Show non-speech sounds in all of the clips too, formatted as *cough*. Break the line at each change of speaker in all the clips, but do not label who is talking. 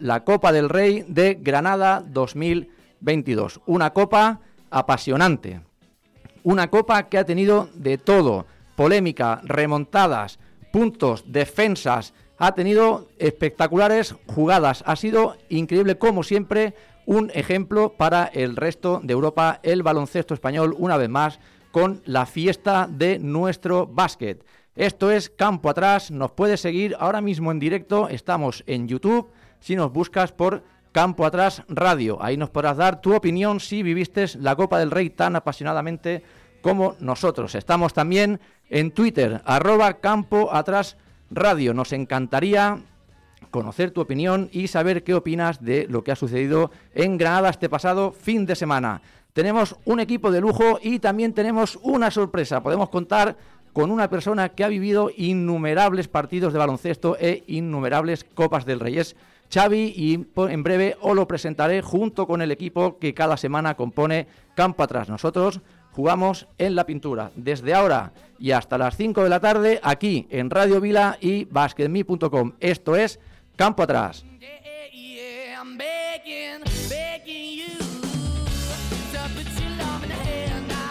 la Copa del Rey de Granada 2022. Una copa apasionante. Una copa que ha tenido de todo. Polémica, remontadas, puntos, defensas. Ha tenido espectaculares jugadas. Ha sido increíble como siempre. Un ejemplo para el resto de Europa. El baloncesto español una vez más con la fiesta de nuestro básquet. Esto es Campo Atrás, nos puedes seguir ahora mismo en directo, estamos en YouTube, si nos buscas por Campo Atrás Radio, ahí nos podrás dar tu opinión si viviste la Copa del Rey tan apasionadamente como nosotros. Estamos también en Twitter, arroba Campo Atrás Radio, nos encantaría conocer tu opinión y saber qué opinas de lo que ha sucedido en Granada este pasado fin de semana. Tenemos un equipo de lujo y también tenemos una sorpresa. Podemos contar con una persona que ha vivido innumerables partidos de baloncesto e innumerables Copas del Rey. Es Xavi y en breve os lo presentaré junto con el equipo que cada semana compone Campo Atrás. Nosotros jugamos en la pintura desde ahora y hasta las 5 de la tarde aquí en Radio Vila y basketme.com. Esto es Campo Atrás.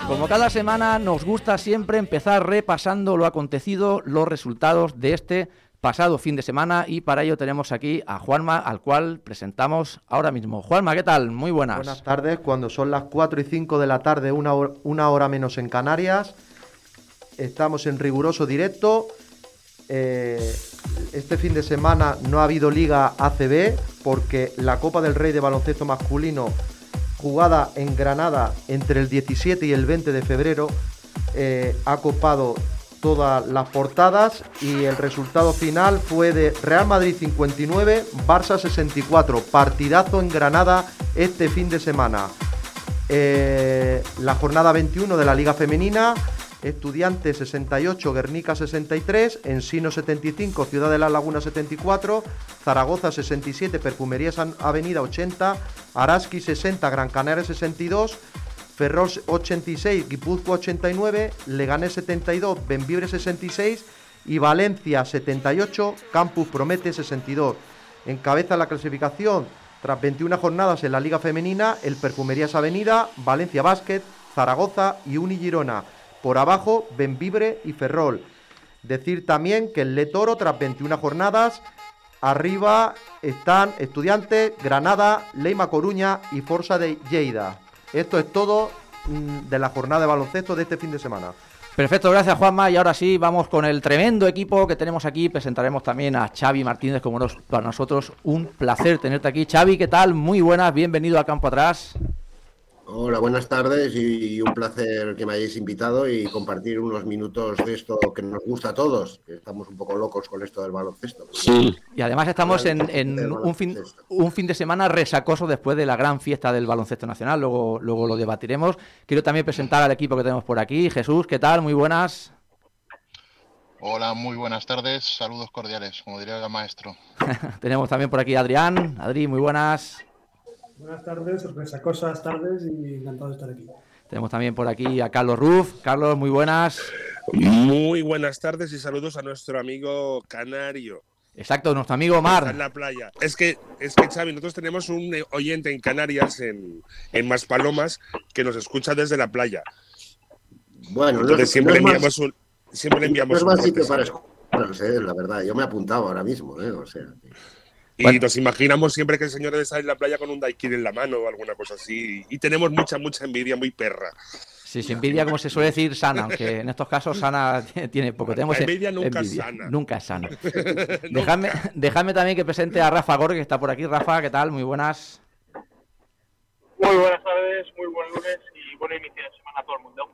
Como cada semana nos gusta siempre empezar repasando lo acontecido, los resultados de este pasado fin de semana y para ello tenemos aquí a Juanma, al cual presentamos ahora mismo. Juanma, ¿qué tal? Muy buenas.
Buenas tardes, cuando son las 4 y 5 de la tarde, una hora, una hora menos en Canarias, estamos en riguroso directo. Eh, este fin de semana no ha habido liga ACB porque la Copa del Rey de baloncesto masculino jugada en Granada entre el 17 y el 20 de febrero, eh, ha copado todas las portadas y el resultado final fue de Real Madrid 59, Barça 64, partidazo en Granada este fin de semana. Eh, la jornada 21 de la Liga Femenina, Estudiantes 68, Guernica 63, Ensino 75, Ciudad de la Laguna 74, Zaragoza 67, Perfumerías Avenida 80, Araski 60, Gran Canaria 62, Ferrol 86, Guipúzcoa 89, Leganés 72, Benvibre 66 y Valencia 78, Campus Promete 62. Encabeza la clasificación tras 21 jornadas en la Liga Femenina el Perfumerías Avenida, Valencia Básquet, Zaragoza y Uni Girona. Por abajo, Benvibre y Ferrol. Decir también que el Letoro, tras 21 jornadas, arriba están Estudiantes, Granada, Leima Coruña y Forza de Lleida. Esto es todo mm, de la jornada de baloncesto de este fin de semana.
Perfecto, gracias Juanma. Y ahora sí, vamos con el tremendo equipo que tenemos aquí. Presentaremos también a Xavi Martínez, como nos, para nosotros un placer tenerte aquí. Xavi, ¿qué tal? Muy buenas, bienvenido a Campo Atrás.
Hola, buenas tardes y un placer que me hayáis invitado y compartir unos minutos de esto que nos gusta a todos, que estamos un poco locos con esto del baloncesto.
Sí. Y además estamos en, un, fin, un fin de semana resacoso después de la gran fiesta del baloncesto nacional, luego, luego lo debatiremos. Quiero también presentar al equipo que tenemos por aquí. Jesús, ¿qué tal? Muy buenas.
Hola, muy buenas tardes, saludos cordiales, como diría el maestro. *laughs*
tenemos también por aquí a Adrián. Adri, muy buenas.
Buenas tardes, sorpresacosas tardes y encantado de estar aquí.
Tenemos también por aquí a Carlos Ruf. Carlos, muy buenas.
Muy buenas tardes y saludos a nuestro amigo Canario.
Exacto, nuestro amigo Mar.
en la playa. Es que, es que, Xavi, nosotros tenemos un oyente en Canarias, en, en Maspalomas, que nos escucha desde la playa.
Bueno,
Entonces, siempre, le enviamos un, siempre enviamos
un. sitio para escuchar, la verdad. Yo me he apuntado ahora mismo, ¿eh? O sea.
Y nos imaginamos siempre que el señor debe estar en la playa con un daiquiri en la mano o alguna cosa así. Y tenemos mucha, mucha envidia, muy perra.
Sí, sí, envidia, como se suele decir, sana, aunque en estos casos sana *laughs* tiene poco. Tenemos
la envidia nunca es sana.
Nunca es sana. *laughs* dejadme, también que presente a Rafa Gore, que está por aquí. Rafa, ¿qué tal? Muy buenas.
Muy buenas tardes, muy buen lunes y buen inicio de semana a todo el mundo.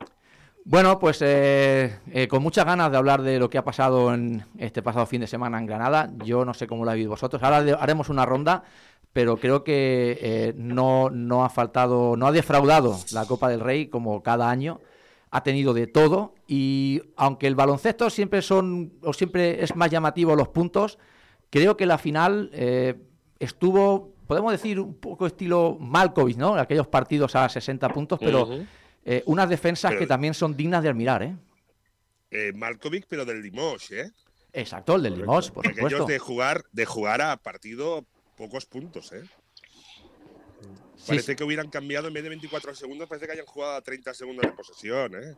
Bueno, pues eh, eh, con muchas ganas de hablar de lo que ha pasado en este pasado fin de semana en Granada. Yo no sé cómo lo habéis vosotros. Ahora haremos una ronda, pero creo que eh, no, no ha faltado, no ha defraudado la Copa del Rey como cada año. Ha tenido de todo y aunque el baloncesto siempre son o siempre es más llamativo los puntos, creo que la final estuvo, podemos decir, un poco estilo Malkovich, ¿no? Aquellos partidos a 60 puntos, pero eh, unas defensas que también son dignas de admirar, ¿eh?
eh Malkovic, pero del Limoges, ¿eh?
Exacto, el del Limoges, por supuesto.
de jugar, de jugar a partido pocos puntos, ¿eh? Parece que hubieran cambiado en vez de 24 segundos, parece que hayan jugado a 30 segundos de posesión, ¿eh?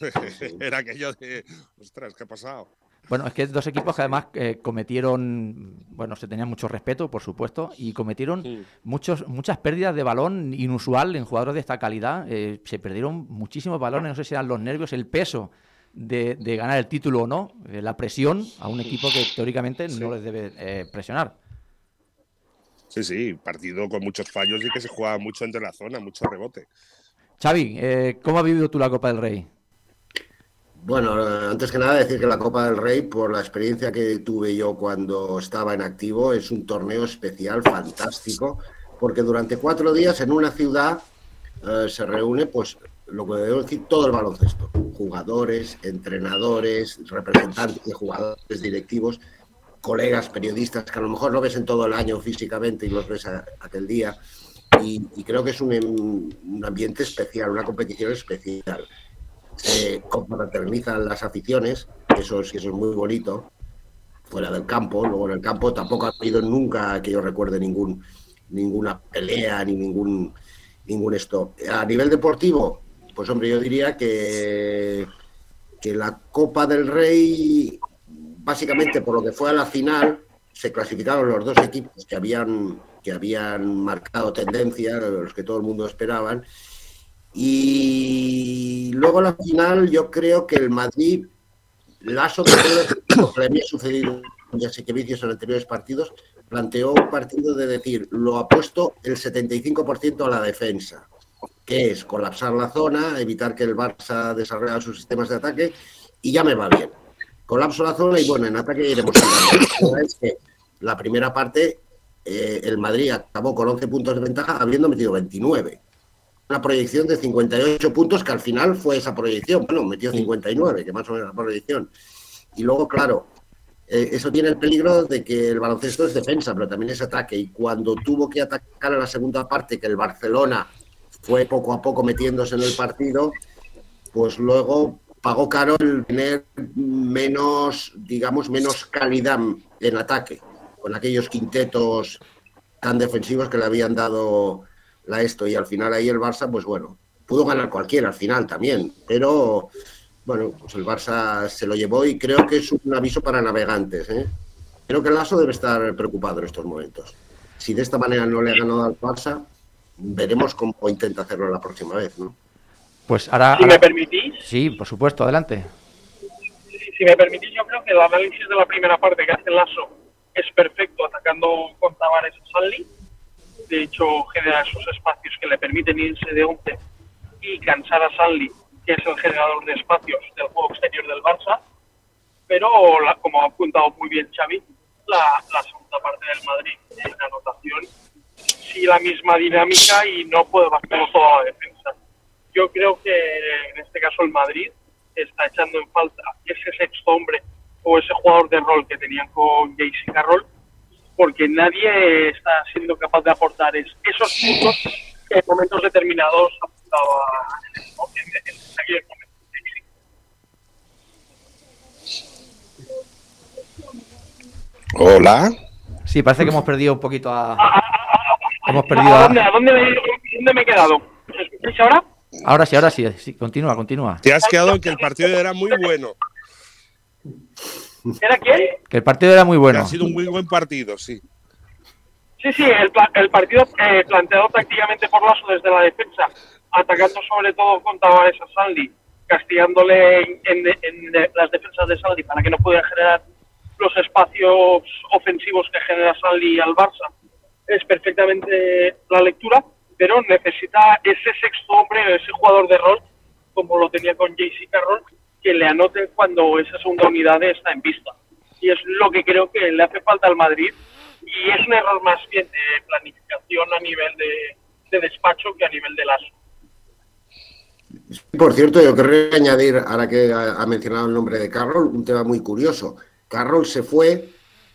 *laughs* Era aquello de, ostras, ¿qué ha pasado?
Bueno, es que dos equipos que además eh, cometieron, bueno, se tenían mucho respeto, por supuesto, y cometieron muchos, muchas pérdidas de balón inusual en jugadores de esta calidad. Eh, se perdieron muchísimos balones, no sé si eran los nervios, el peso de, de ganar el título o no, eh, la presión a un equipo que teóricamente no les debe eh, presionar.
Sí, sí, partido con muchos fallos y que se jugaba mucho entre la zona, mucho rebote.
Xavi, eh, ¿cómo has vivido tú la Copa del Rey?
Bueno, antes que nada decir que la Copa del Rey, por la experiencia que tuve yo cuando estaba en activo, es un torneo especial, fantástico, porque durante cuatro días en una ciudad eh, se reúne, pues, lo que debo decir, todo el baloncesto. Jugadores, entrenadores, representantes de jugadores, directivos, colegas, periodistas, que a lo mejor no ves en todo el año físicamente y los ves aquel día. Y, creo que es em- un ambiente especial, una competición especial se confraternizan las aficiones, eso es, eso es muy bonito, fuera del campo. Luego en el campo tampoco ha habido nunca que yo recuerde ningún, ninguna pelea ni ningún, ningún esto. A nivel deportivo, pues hombre, yo diría que, que la Copa del Rey, básicamente por lo que fue a la final, se clasificaron los dos equipos que habían, que habían marcado tendencia, los que todo el mundo esperaban. Y luego la final, yo creo que el Madrid, lo *coughs* que le había sucedido ya sé que vicios en anteriores partidos, planteó un partido de decir, lo ha puesto el 75% a la defensa, que es colapsar la zona, evitar que el Barça desarrolle sus sistemas de ataque, y ya me va bien. Colapso la zona y bueno, en ataque iremos tirando. La es que la primera parte, eh, el Madrid acabó con 11 puntos de ventaja, habiendo metido 29 una proyección de 58 puntos, que al final fue esa proyección. Bueno, metió 59, que más o menos la proyección. Y luego, claro, eh, eso tiene el peligro de que el baloncesto es defensa, pero también es ataque. Y cuando tuvo que atacar en la segunda parte, que el Barcelona fue poco a poco metiéndose en el partido, pues luego pagó caro el tener menos, digamos, menos calidad en ataque, con aquellos quintetos tan defensivos que le habían dado la esto y al final ahí el Barça, pues bueno, pudo ganar cualquiera al final también, pero bueno, pues el Barça se lo llevó y creo que es un aviso para navegantes. ¿eh? Creo que el Lasso debe estar preocupado en estos momentos. Si de esta manera no le ha ganado al Barça, veremos cómo intenta hacerlo la próxima vez, ¿no?
Pues ahora...
Si
ahora-
me permitís,
Sí, por supuesto, adelante.
si, me permitís, yo creo que el análisis de la primera parte que hace Lasso es perfecto atacando con Tavares a Stanley. De hecho, genera esos espacios que le permiten irse de 11 y cansar a Stanley, que es el generador de espacios del juego exterior del Barça. Pero, como ha apuntado muy bien Xavi, la, la segunda parte del Madrid en anotación sigue la misma dinámica y no puede bastarlo toda la defensa. Yo creo que en este caso el Madrid está echando en falta ese sexto hombre o ese jugador de rol que tenían con JC Carroll, porque nadie está siendo capaz de aportar es- esos puntos que en momentos determinados en aquellos momentos.
Hola.
Sí, parece que hemos perdido un poquito a... Hemos perdido
¿A
a...
dónde, a dónde me, dónde me he quedado? ¿Me escucháis ahora?
Ahora sí, ahora sí, sí, continúa, continúa.
Te has quedado en que el partido era muy bueno.
¿Era quién?
Que el partido era muy
que
bueno.
Ha sido un muy buen partido, sí.
Sí, sí, el, pla- el partido eh, planteado tácticamente por Lasso desde la defensa, atacando sobre todo con Tavares a Sandy, castigándole en, las defensas de Sandy para que no pudiera generar los espacios ofensivos que genera Sandy al Barça. Es perfectamente la lectura, pero necesita ese sexto hombre, ese jugador de rol, como lo tenía con JC Carroll, que le anote cuando esa segunda unidad está en pista. Y es lo que creo que le hace falta al Madrid y es un error más bien de planificación a nivel de, de despacho que a nivel de lazo.
Por cierto, yo querría añadir, ahora que ha mencionado el nombre de Carroll, un tema muy curioso. Carroll se fue,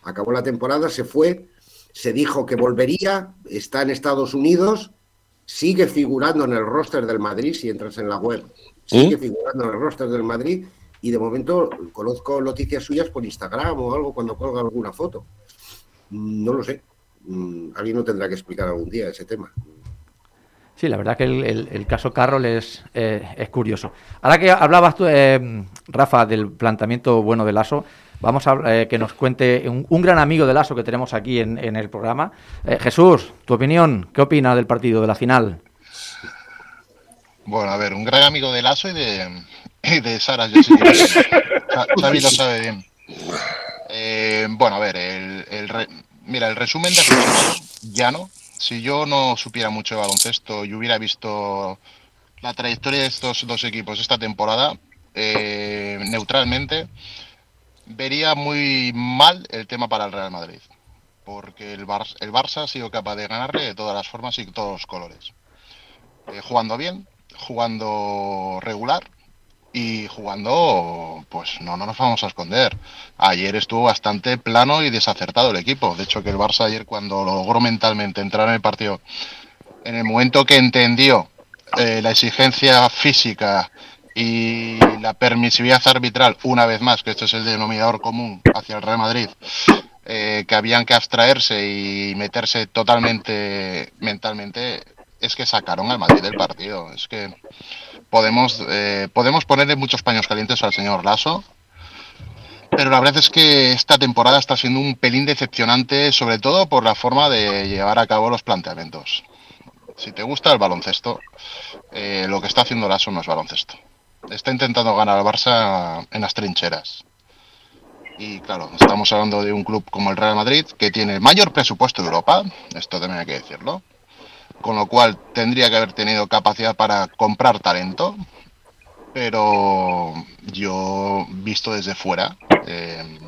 acabó la temporada, se fue, se dijo que volvería, está en Estados Unidos, sigue figurando en el roster del Madrid, si entras en la web, sigue figurando en el roster del Madrid y de momento conozco noticias suyas por Instagram o algo cuando colga alguna foto. No lo sé. mm, alguien no tendrá que explicar algún día ese tema.
Sí, la verdad que el, caso Carroll es, eh, es, curioso. Ahora que hablabas tú, eh, Rafa, del planteamiento bueno de Lasso, vamos a eh, que nos cuente un, gran amigo de Lasso que tenemos aquí en, el programa. Jesús, tu opinión, ¿qué opina del partido, de la final?
Bueno, a ver, un gran amigo de Lasso y de, *laughs* de Sara *laughs* Xavi lo sabe bien. bueno, a ver, el, mira, el resumen de ya no si yo no supiera mucho de baloncesto y hubiera visto la trayectoria de estos dos equipos esta temporada, eh, neutralmente, vería muy mal el tema para el Real Madrid. Porque el, Barça ha sido capaz de ganarle de todas las formas y todos los colores. Eh, jugando bien, jugando regular y jugando, pues no, no nos vamos a esconder. Ayer estuvo bastante plano y desacertado el equipo. De hecho, que el Barça ayer cuando logró mentalmente entrar en el partido, en el momento que entendió eh, la exigencia física y la permisividad arbitral, una vez más, que este es el denominador común hacia el Real Madrid, eh, que habían que abstraerse y meterse totalmente mentalmente, es que sacaron al Madrid del partido. Es que podemos, eh, podemos ponerle muchos paños calientes al señor Lasso, pero la verdad es que esta temporada está siendo un pelín decepcionante, sobre todo por la forma de llevar a cabo los planteamientos. Si te gusta el baloncesto, eh, lo que está haciendo Lasso no es baloncesto. Está intentando ganar al Barça en las trincheras. Y claro, estamos hablando de un club como el Real Madrid, que tiene el mayor presupuesto de Europa, esto también hay que decirlo, con lo cual tendría que haber tenido capacidad para comprar talento, pero yo visto desde fuera, eh,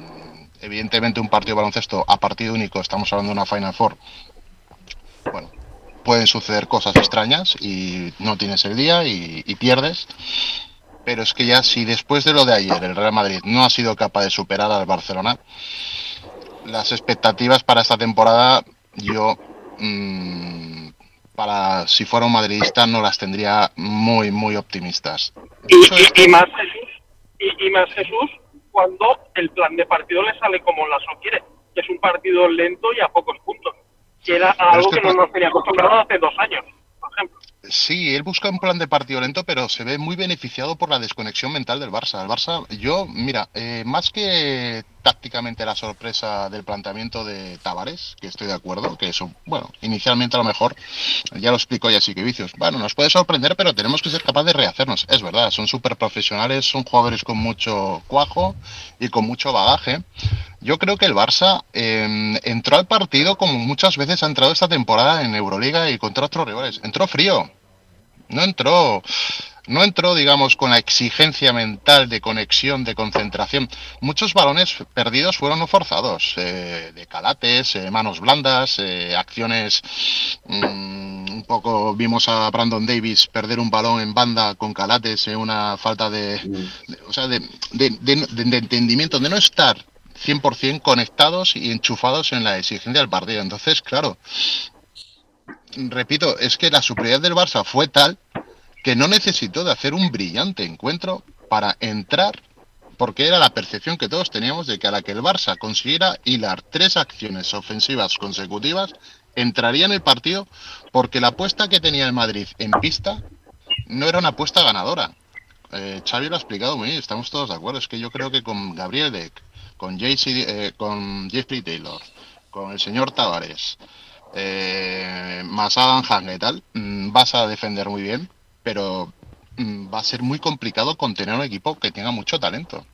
evidentemente un partido de baloncesto a partido único, estamos hablando de una Final Four, bueno, pueden suceder cosas extrañas y no tienes el día y, pierdes, pero es que ya si después de lo de ayer el Real Madrid no ha sido capaz de superar al Barcelona, las expectativas para esta temporada yo mmm, para si fuera un madridista no las tendría muy, muy optimistas.
Y, más Jesús, y, más Jesús cuando el plan de partido le sale como Lasso quiere, que es un partido lento y a pocos puntos, que era algo que, no nos tenía acostumbrado hace dos años, por ejemplo.
Sí, él busca un plan de partido lento, pero se ve muy beneficiado por la desconexión mental del Barça. El Barça, yo, mira, eh, más que tácticamente la sorpresa del planteamiento de Tavares, que estoy de acuerdo, que eso, bueno, inicialmente a lo mejor, ya lo explico ya así que vicios, bueno, nos puede sorprender, pero tenemos que ser capaces de rehacernos. Es verdad, son súper profesionales, son jugadores con mucho cuajo y con mucho bagaje. Yo creo que el Barça em, entró al partido como muchas veces ha entrado esta temporada en Euroliga y contra otros rivales. Entró frío, no entró, no entró, digamos, con la exigencia mental de conexión, de concentración. Muchos balones perdidos fueron no forzados, eh, de calates, eh, manos blandas, eh, acciones. Mm, un poco vimos a Brandon Davis perder un balón en banda con calates, una falta de, o sea, de, de entendimiento, de no estar 100% conectados y enchufados en la exigencia del partido. Entonces, claro, repito, es que la superioridad del Barça fue tal que no necesitó de hacer un brillante encuentro para entrar, porque era la percepción que todos teníamos de que a la que el Barça consiguiera hilar tres acciones ofensivas consecutivas, entraría en el partido, porque la apuesta que tenía el Madrid en pista no era una apuesta ganadora. Eh, Xavi lo ha explicado muy bien, estamos todos de acuerdo. Es que yo creo que con Gabriel Deck, con, eh, con Jeffrey Taylor, con el señor Tavares, eh, más Adam y tal, mm, vas a defender muy bien, pero mm, va a ser muy complicado contener un equipo que tenga mucho talento.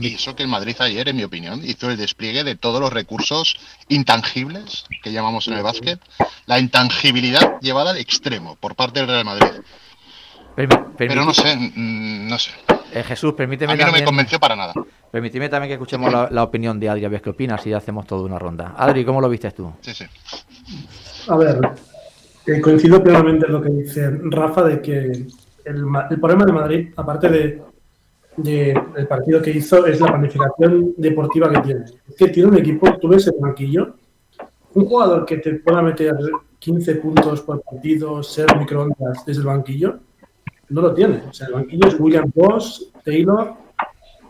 Y eso que el Madrid ayer, en mi opinión, hizo el despliegue de todos los recursos intangibles que llamamos en el básquet, la intangibilidad llevada al extremo por parte del Real Madrid. Pero no sé, mm, no sé.
Eh, Jesús, permíteme.
A mí no me convenció para nada.
Permíteme también que escuchemos la, opinión de Adri, a ver qué opinas y hacemos toda una ronda. Adri, ¿cómo lo viste tú?
Sí, sí.
A ver, eh, coincido plenamente en lo que dice Rafa de que el, problema de Madrid, aparte de, del partido que hizo, es la planificación deportiva que tiene. Es que tiene un equipo, tú ves el banquillo, un jugador que te pueda meter 15 puntos por partido, ser microondas desde el banquillo, no lo tiene. O sea, el banquillo es William Boss, Taylor,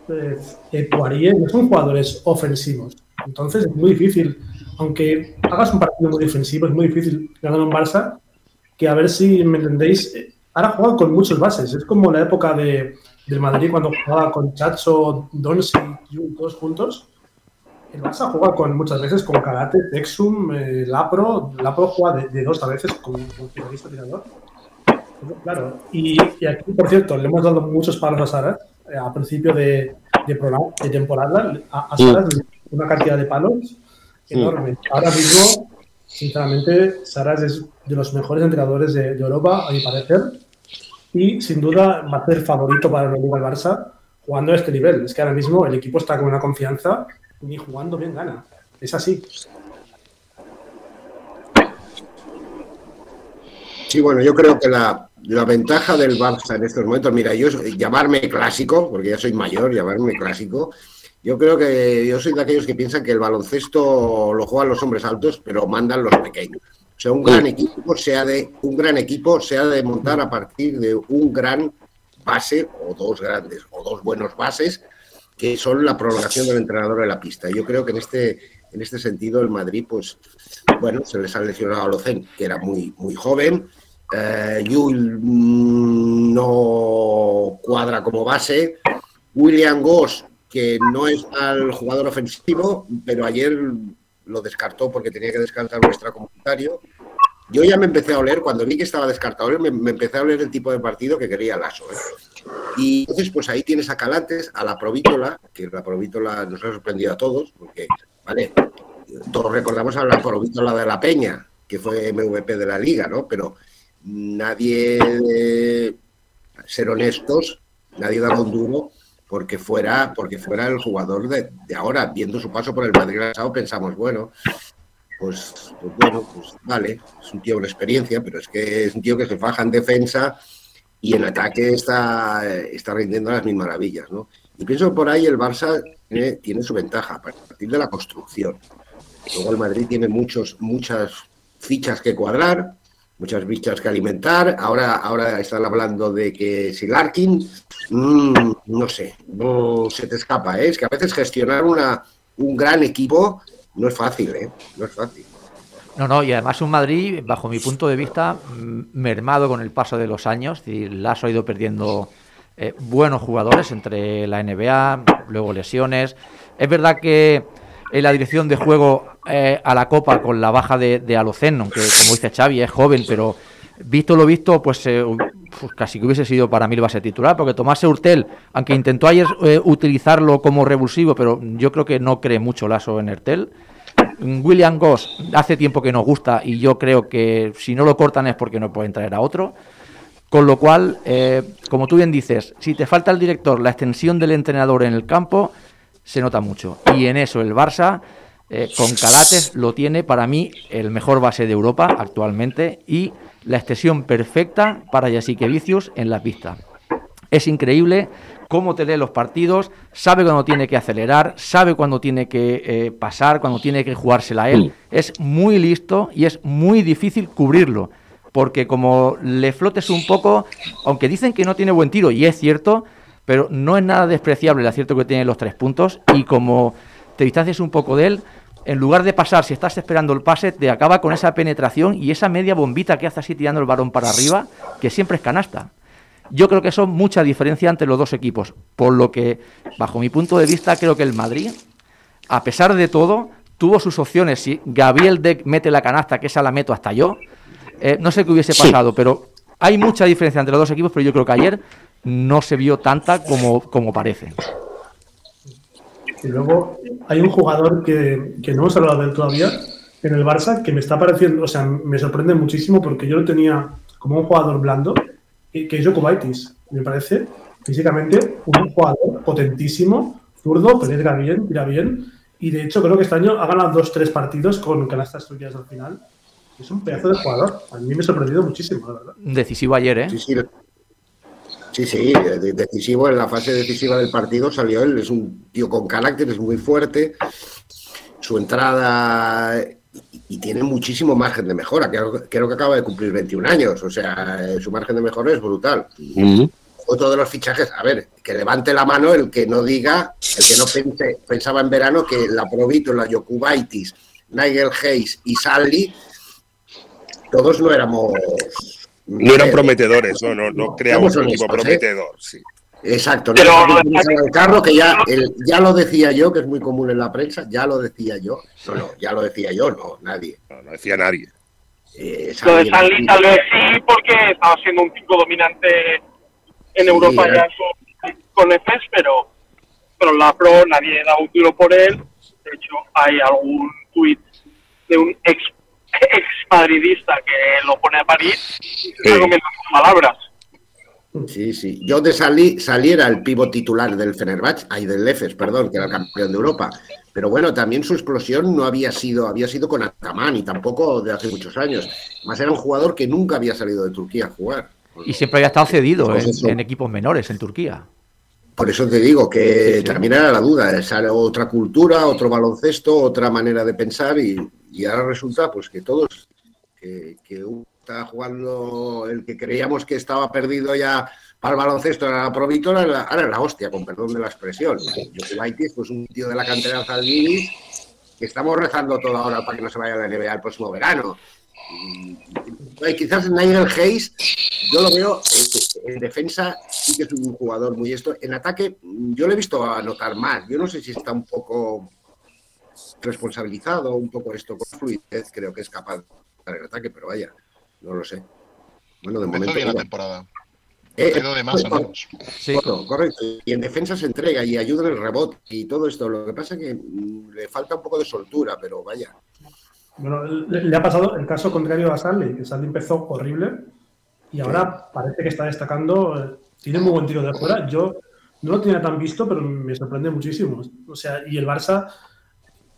eh, Poirier, no son jugadores ofensivos. Entonces es muy difícil aunque hagas un partido muy defensivo, es muy difícil ganar un Barça, que a ver si me entendéis, eh, ahora juega con muchos bases. Es como la época de, del Madrid cuando jugaba con Chacho, Donsi y todos juntos. El Barça juega con, muchas veces con Karate, Texum, eh, Lapro. Lapro juega de, dos a veces como, finalista tirador. Claro, y, aquí, por cierto, le hemos dado muchos palos a Sara a principio de, de, temporada. A, Sara una cantidad de palos enorme. Ahora mismo, sinceramente, Saras es de los mejores entrenadores de, Europa, a mi parecer. Y sin duda va a ser favorito para el Barça jugando a este nivel. Es que ahora mismo el equipo está con una confianza ni jugando bien gana. Es así.
Sí, bueno, yo creo que la, la, ventaja del Barça en estos momentos, mira, yo llamarme clásico, porque ya soy mayor, llamarme clásico, yo creo que yo soy de aquellos que piensan que el baloncesto lo juegan los hombres altos, pero mandan los pequeños. O sea, un gran equipo se ha de, un gran equipo se ha de montar a partir de un gran base, o dos grandes, o dos buenos bases, que son la prolongación del entrenador de la pista. Yo creo que en este, en este sentido el Madrid, pues, bueno, se les ha lesionado a Locen, que era muy, muy joven. Eh, Yul no cuadra como base. William Goss, que no es al jugador ofensivo, pero ayer lo descartó porque tenía que descansar nuestro comunitario. Yo ya me empecé a oler, cuando vi que estaba descartado, me, empecé a oler el tipo de partido que quería Lasso. ¿eh? Y entonces, pues ahí tienes a Calantes, a la Provítola, que la Provítola nos ha sorprendido a todos, porque, vale, todos recordamos a la Provítola de la Peña, que fue MVP de la liga, ¿no? Pero nadie, ser honestos, nadie daba un duro porque fuera, porque fuera el jugador de, ahora. Viendo su paso por el Madrid pensamos, bueno, pues, pues, bueno, pues vale, es un tío con experiencia, pero es que es un tío que se faja en defensa y en ataque está, está rindiendo las mil maravillas, ¿no? Y pienso que por ahí el Barça tiene, su ventaja a partir de la construcción. Luego el Madrid tiene muchos, muchas fichas que cuadrar, muchas fichas que alimentar. Ahora, ahora están hablando de que si Larkin, mm, no sé, no se te escapa. ¿eh? Es que a veces gestionar una, un gran equipo no es fácil, ¿eh? No es fácil.
No, no, y además un Madrid, bajo mi punto de vista, mermado con el paso de los años. Y Lasso ha ido perdiendo eh, buenos jugadores entre la NBA, luego lesiones. Es verdad que en la dirección de juego eh, a la Copa con la baja de, de Alocen, aunque como dice Xavi es joven, pero visto lo visto, pues, eh, pues, casi que hubiese sido para mí el base titular, porque Tomás Urtel, aunque intentó ayer utilizarlo como revulsivo, pero yo creo que no cree mucho Lasso en Ertel. William Goss hace tiempo que nos gusta y yo creo que si no lo cortan es porque no pueden traer a otro. Con lo cual, eh, como tú bien dices, si te falta el director, la extensión del entrenador en el campo, se nota mucho. Y en eso el Barça, eh, con Calates, lo tiene para mí el mejor base de Europa actualmente y la extensión perfecta para Jessique Vicius en la pista. Es increíble cómo te lee los partidos, sabe cuando tiene que acelerar, sabe cuando tiene que eh, pasar, cuando tiene que jugársela a él. Es muy listo y es muy difícil cubrirlo, porque como le flotes un poco, aunque dicen que no tiene buen tiro, y es cierto, pero no es nada despreciable el acierto que tiene los tres puntos, y como te distancias un poco de él, en lugar de pasar, si estás esperando el pase, te acaba con esa penetración y esa media bombita que hace así tirando el balón para arriba, que siempre es canasta. Yo creo que son mucha diferencia entre los dos equipos, por lo que, bajo mi punto de vista, creo que el Madrid, a pesar de todo, tuvo sus opciones. Si Gabriel Deck mete la canasta, que esa la meto hasta yo, eh, no sé qué hubiese pasado, pero hay mucha diferencia entre los dos equipos, pero yo creo que ayer no se vio tanta como, como parece.
Y luego hay un jugador que, que no hemos hablado de él todavía en el Barça que me está pareciendo, o sea, me sorprende muchísimo porque yo lo tenía como un jugador blando que es Jokubaitis. Me parece físicamente un jugador potentísimo, zurdo, penetra bien, tira bien. Y de hecho, creo que este año ha ganado dos, tres partidos con canastas suyas al final. Es un pedazo de jugador. A mí me ha sorprendido muchísimo, la verdad.
Decisivo ayer, ¿eh?
Sí, sí. Sí, sí, decisivo en la fase decisiva del partido salió él. Es un tío con carácter, es muy fuerte. Su entrada y tiene muchísimo margen de mejora. Creo, creo, que acaba de cumplir 21 años, o sea, eh, su margen de mejora es brutal. Otro de los fichajes, a ver, que levante la mano el que no diga, el que no pensaba en verano que la Provito, la Yokubaitis, Nigel Hayes y Sally, todos no éramos.
No eran prometedores, no, no, no creamos un equipo
¿eh?
prometedor, sí.
Exacto,
Pero
no el carro que ya, el- ya lo decía yo, que es muy común en la prensa, ya lo decía yo. No, no, ya lo decía yo, no, nadie.
No, no decía nadie.
Eh,
Lo de Sanli tal vez sí, porque estaba siendo un 5 dominante en
Sí,
Europa
eh.
ya con, con EFES, pero, pero en la Pro nadie da un tiro por él. De hecho, hay algún tuit de un ex, ex madridista que lo pone a está comiendo sus palabras.
Sí, sí. Yo de Sally, Sally era el pivo titular del Fenerbahce, ay, del Efes, perdón, que era el campeón de Europa. Pero bueno, también su explosión no había sido, había sido con Ataman y tampoco de hace muchos años. Más era un jugador que nunca había salido de Turquía a jugar.
Y siempre había estado cedido
Pues
en, equipos menores en Turquía.
Por eso te digo que
Sí, sí.
también era la duda, es otra cultura, otro baloncesto, otra manera de pensar y, y ahora resulta pues que todos, que, que está jugando el que creíamos que estaba perdido ya para el baloncesto, era la Pro Víctor, ahora, es la hostia, con perdón de la expresión. Jokubaitis, pues un tío de la cantera Zalgiris, que estamos rezando todo ahora para que no se vaya a la NBA el próximo verano. Y, quizás Nigel Hayes, yo lo veo eh, en defensa, sí que es un jugador muy esto. En ataque, yo le he visto anotar más. Yo no sé si está un poco responsabilizado, un poco esto con fluidez, creo que es capaz de estar en ataque, pero vaya, no lo sé. Bueno, de
Empezó
momento.
bien la temporada.
Eh,
Ha ido de más
eh,
menos.
Sí.
Correcto, correcto. Y en defensa se entrega y ayuda en el rebote y todo esto. Lo que pasa es que mm, le falta un poco de soltura, pero vaya.
Bueno, le, le ha pasado el caso contrario a Sandy, que Sandy empezó horrible y ahora parece que está destacando. eh, Tiene muy buen tiro de fuera. Yo no lo tenía tan visto, pero me sorprende muchísimo. O sea, y el Barça,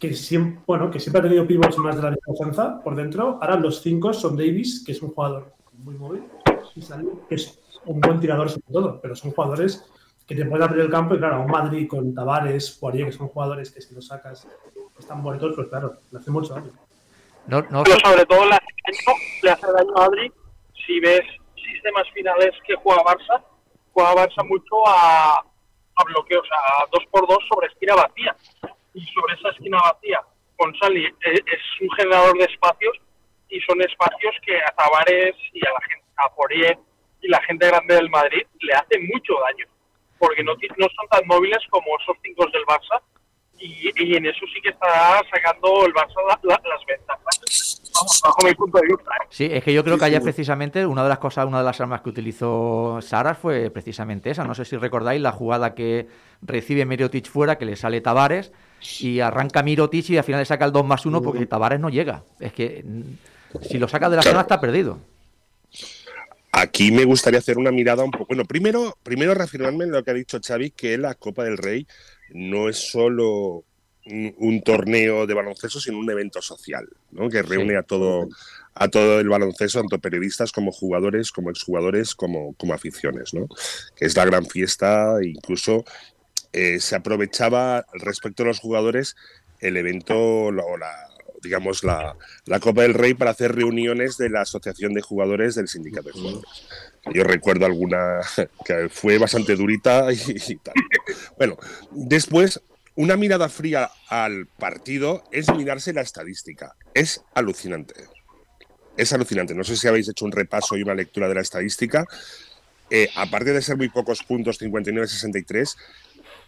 que siempre, bueno, que siempre ha tenido pivots más de la confianza por dentro, ahora los cinco son Davis, que es un jugador muy móvil, que es un buen tirador sobre todo, pero son jugadores que te pueden abrir el campo y claro, un Madrid con Tavares, Poirier, que son jugadores que si los sacas están bonitos, pues claro, le hace mucho daño.
No, no,
Pero sobre todo le hace daño, le hace daño a Adri si ves sistemas finales que juega Barça, juega Barça mucho a, a bloqueos, a dos por dos sobre esquina vacía. Y sobre esa esquina vacía, con Sally eh, es un generador de espacios y son espacios que a Tavares y a la gente, a Poirier y la gente grande del Madrid le hacen mucho daño. Porque no, no son tan móviles como esos cinco del Barça y, y en eso sí que está sacando el Barça la- la- las ventajas. Vamos, bajo mi punto de vista. ¿eh?
Sí, es que yo creo
Sí,
que ayer
sí.
precisamente una de las cosas, una de las armas que utilizó Saras fue precisamente esa. No sé si recordáis la jugada que recibe Mirotic fuera, que le sale Tavares y arranca Mirotic y al final le saca el 2 más 1 porque Tavares no llega. Es que mm, si lo saca de la zona está perdido.
Aquí me gustaría hacer una mirada un poco. Bueno, primero, primero reafirmarme en lo que ha dicho Xavi, que la Copa del Rey no es solo un, un torneo de baloncesto, sino un evento social, ¿no? que reúne a todo, a todo el baloncesto, tanto periodistas como jugadores, como exjugadores, como, como aficiones, ¿no? que es la gran fiesta, incluso eh, se aprovechaba respecto a los jugadores el evento o la digamos la, la Copa del Rey para hacer reuniones de la Asociación de Jugadores del Sindicato de Jugadores. Yo recuerdo alguna *laughs* que fue bastante durita y, y tal. Bueno, después, una mirada fría al partido es mirarse la estadística. Es alucinante. Es alucinante. No sé si habéis hecho un repaso y una lectura de la estadística. Eh, aparte de ser muy pocos puntos, 59-63,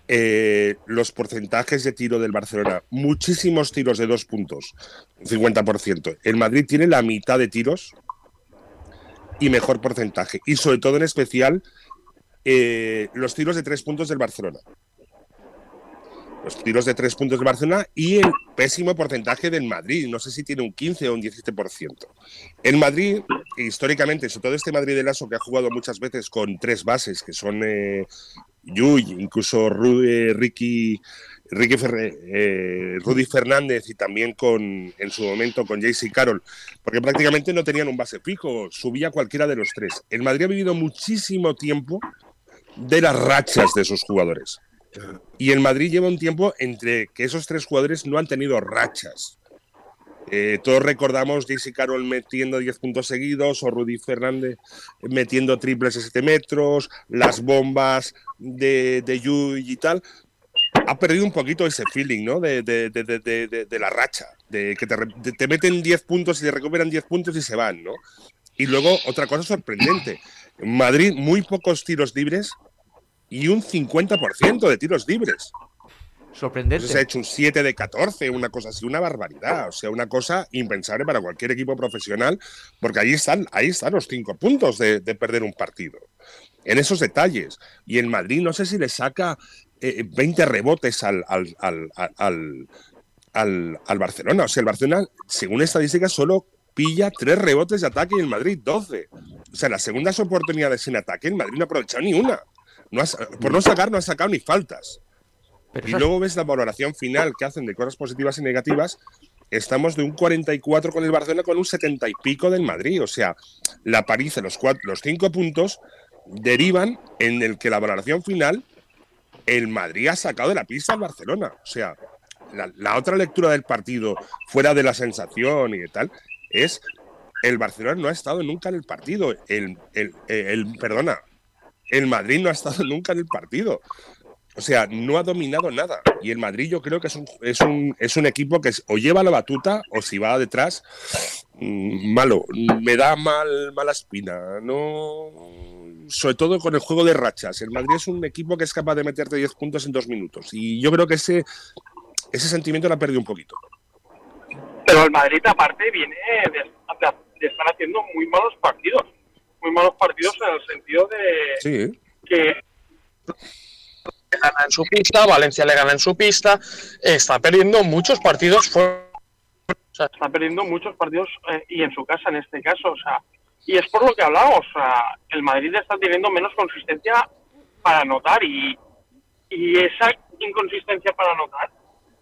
eh, los porcentajes de tiro del Barcelona, muchísimos tiros de dos puntos, un 50%. El Madrid tiene la mitad de tiros y mejor porcentaje. Y sobre todo en especial eh, los tiros de tres puntos del Barcelona. Los tiros de tres puntos del Barcelona y el pésimo porcentaje del Madrid. No sé si tiene un 15 o un 17%. El Madrid, históricamente, sobre todo este Madrid de Lasso que ha jugado muchas veces con tres bases, que son eh, Yuy, incluso Ru- eh, Ricky, Ricky Ferre- eh, Rudy Fernández y también con, en su momento con JC Carroll, porque prácticamente no tenían un base fijo, subía cualquiera de los tres. El Madrid ha vivido muchísimo tiempo de las rachas de esos jugadores. Y el Madrid lleva un tiempo entre que esos tres jugadores no han tenido rachas. Eh, todos recordamos JC Carroll metiendo 10 puntos seguidos o Rudy Fernández metiendo triples de 7 metros, las bombas de, de Yuy y tal. Ha perdido un poquito ese feeling, ¿no? De, de- de- la racha. de que te, te meten 10 puntos y te recuperan 10 puntos y se van, ¿no? Y luego, otra cosa sorprendente, Madrid muy pocos tiros libres y un 50% de tiros libres.
Sorprendente.
Se ha hecho un 7 de 14, una cosa así, una barbaridad. O sea, una cosa impensable para cualquier equipo profesional, porque ahí están, ahí están los cinco puntos de, de perder un partido. En esos detalles. Y el Madrid, no sé si le saca eh, 20 rebotes al, al, al, al, Barcelona. O sea, el Barcelona, según estadísticas, solo pilla tres rebotes de ataque y el Madrid 12. O sea, las segundas oportunidades en ataque, el Madrid no ha aprovechado ni una. No por no sacar, no ha sacado ni faltas.
Pero
Y luego ves la valoración final que hacen de cosas positivas y negativas. Estamos de un 44 con el Barcelona con un 70 y pico del Madrid. O sea, la paliza, los, cuatro, los cinco puntos derivan en el que la valoración final, el Madrid ha sacado de la pista al Barcelona. O sea, la, la otra lectura del partido, fuera de la sensación y de tal, es el Barcelona no ha estado nunca en el partido. El, el, el- perdona, el Madrid no ha estado *laughs* nunca en el partido. O sea, no ha dominado nada. Y el Madrid yo creo que es un, es un, es un equipo que es- o lleva la batuta o si va detrás, mm, malo. Me da mal, mala espina. No, sobre todo con el juego de rachas. El Madrid es un equipo que es capaz de meterte 10 puntos en dos minutos. Y yo creo que ese, ese sentimiento lo ha perdido un poquito.
Pero el Madrid, aparte, viene de estar haciendo muy malos partidos. Muy malos partidos en el sentido de
Sí.
que
Le gana en su pista, Valencia le gana en su pista, está perdiendo muchos partidos
está perdiendo muchos partidos eh, y en su casa en este caso, o sea, y es por lo que hablamos, el Madrid está teniendo menos consistencia para anotar y, y esa inconsistencia para anotar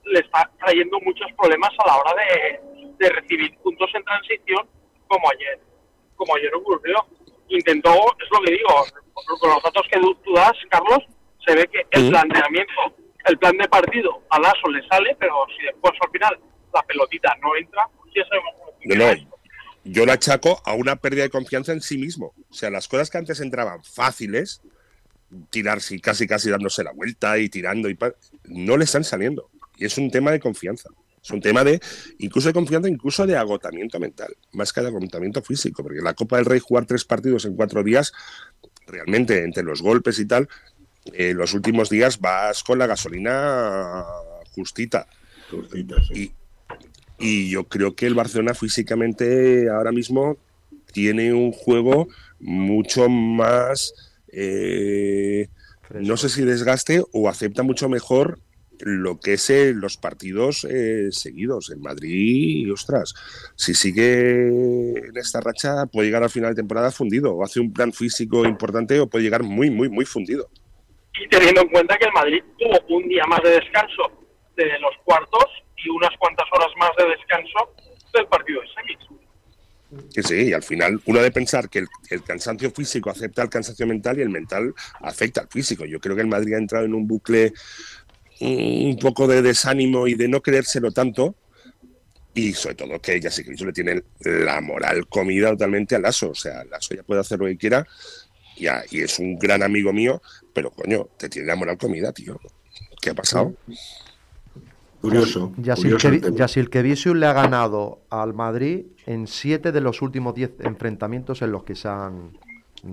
le está trayendo muchos problemas a la hora de, de recibir puntos en transición como ayer, como ayer ocurrió. Intentó, es lo que digo, con los datos que tú das, Carlos, se ve que el planteamiento, el plan de partido a Lasso le sale, pero si después al final la pelotita no entra, pues ya sabemos cómo
yo lo achaco a una pérdida de confianza en sí mismo. O sea, las cosas que antes entraban fáciles, tirarse casi casi dándose la vuelta y tirando y no le están saliendo. Y es un tema de confianza. Es un tema de, incluso de confianza, incluso de agotamiento mental, más que de agotamiento físico, porque la Copa del Rey jugar tres partidos en cuatro días, realmente entre los golpes y tal, eh, los últimos días vas con la gasolina justita. Y, y yo creo que el Barcelona físicamente ahora mismo tiene un juego mucho más, eh, no sé si desgaste o acepta mucho mejor lo que es eh, los partidos eh, seguidos en Madrid. ostras, si sigue en esta racha puede llegar al final de temporada fundido o hace un plan físico importante o puede llegar muy, muy, muy fundido.
Y teniendo en cuenta que el Madrid tuvo un día más de descanso de los cuartos y unas cuantas horas más de descanso del partido de semis.
Que sí, y al final uno de pensar que el, cansancio físico acepta el cansancio mental y el mental afecta al físico. Yo creo que el Madrid ha entrado en un bucle mm, un poco de desánimo y de no creérselo tanto. Y sobre todo que ya sí que le tiene la moral comida totalmente al Lasso. O sea, Lasso ya puede hacer lo que quiera ya, y es un gran amigo mío, pero coño, te tiene la moral comida, tío. ¿Qué ha pasado?
Curioso.
Yasil
curioso el
Kevi-
tema.
Yasil Kevicius le ha ganado al Madrid en siete de los últimos diez enfrentamientos en los que se han,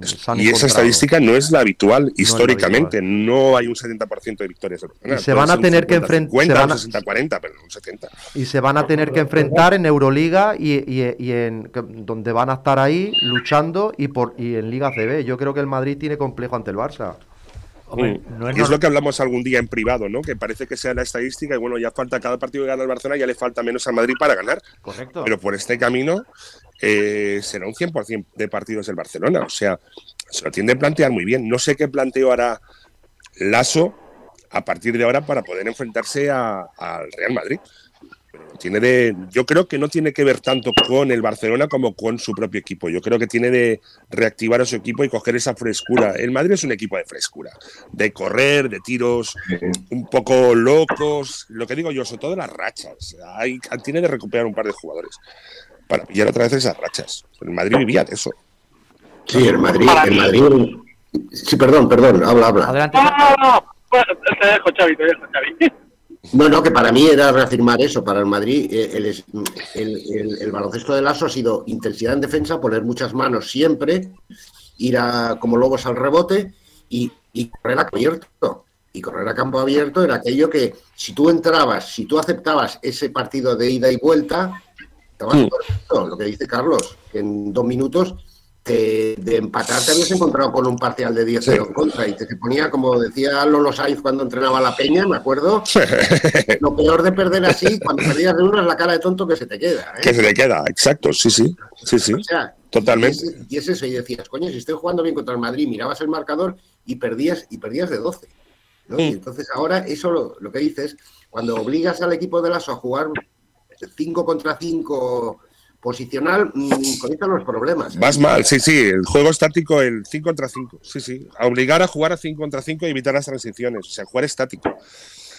se han
Y esa estadística no es la habitual
la
históricamente. No, hay un 70% de victorias.
Y se van a tener que
50,
enfren-
50,
se van a-
un 60-40, pero un 70.
Y se van a tener que enfrentar en Euroliga y, y- y en donde van a estar ahí luchando y por y en Liga CB. Yo creo que el Madrid tiene complejo ante el Barça.
Hombre,
Mm.
no es
y es lo que hablamos algún día en privado, ¿no? Que parece que sea la estadística y bueno, ya falta cada partido que gana el Barcelona, ya le falta menos al Madrid para ganar.
Correcto.
Pero por este camino eh, será un 100% de partidos del Barcelona. O sea, se lo tiende a plantear muy bien. No sé qué planteo hará Lasso a partir de ahora para poder enfrentarse al Real Madrid. Tiene de, yo creo que no tiene que ver tanto con el Barcelona como con su propio equipo. Yo creo que tiene de reactivar a su equipo y coger esa frescura. El Madrid es un equipo de frescura, de correr, de tiros un poco locos. Lo que digo yo, sobre todo las rachas. Hay, tiene de recuperar un par de jugadores para pillar otra vez esas rachas. El Madrid vivía de eso.
Sí, el Madrid, el. Madrid. Sí, perdón, perdón, habla, habla.
Adelante.
No, no, no, te dejo, Xavi, te dejo, Xavi.
No, no, que para mí era reafirmar eso. Para el Madrid, eh, el, es- el- el- el baloncesto del ASO ha sido intensidad en defensa, poner muchas manos siempre, ir a, como lobos al rebote y, y correr a campo abierto. Y correr a campo abierto era aquello que si tú entrabas, si tú aceptabas ese partido de ida y vuelta, estabas perfecto, lo que dice Carlos, que en dos minutos te- de empatar te habías encontrado con un parcial de 10-0 en contra y te se ponía, como decía Lolo Saiz cuando entrenaba a la Peña, me acuerdo, *laughs* lo peor de perder así, cuando perdías de uno, es la cara de tonto que se te queda. ¿eh?
Que se le queda, exacto, sí, sí, sí, sí,
O sea,
totalmente.
Y es, y es eso, y decías, coño, si estoy jugando bien contra el Madrid, mirabas el marcador y perdías, y perdías de 12. ¿no? Y entonces ahora eso lo, lo que dices, cuando obligas al equipo de Lasso a jugar 5 contra 5 posicional, mm, comienzan los problemas. ¿eh?
Vas mal, sí, sí, el juego estático, el 5 contra 5, sí, sí. A obligar a jugar a 5 contra 5 y evitar las transiciones, o sea, jugar estático.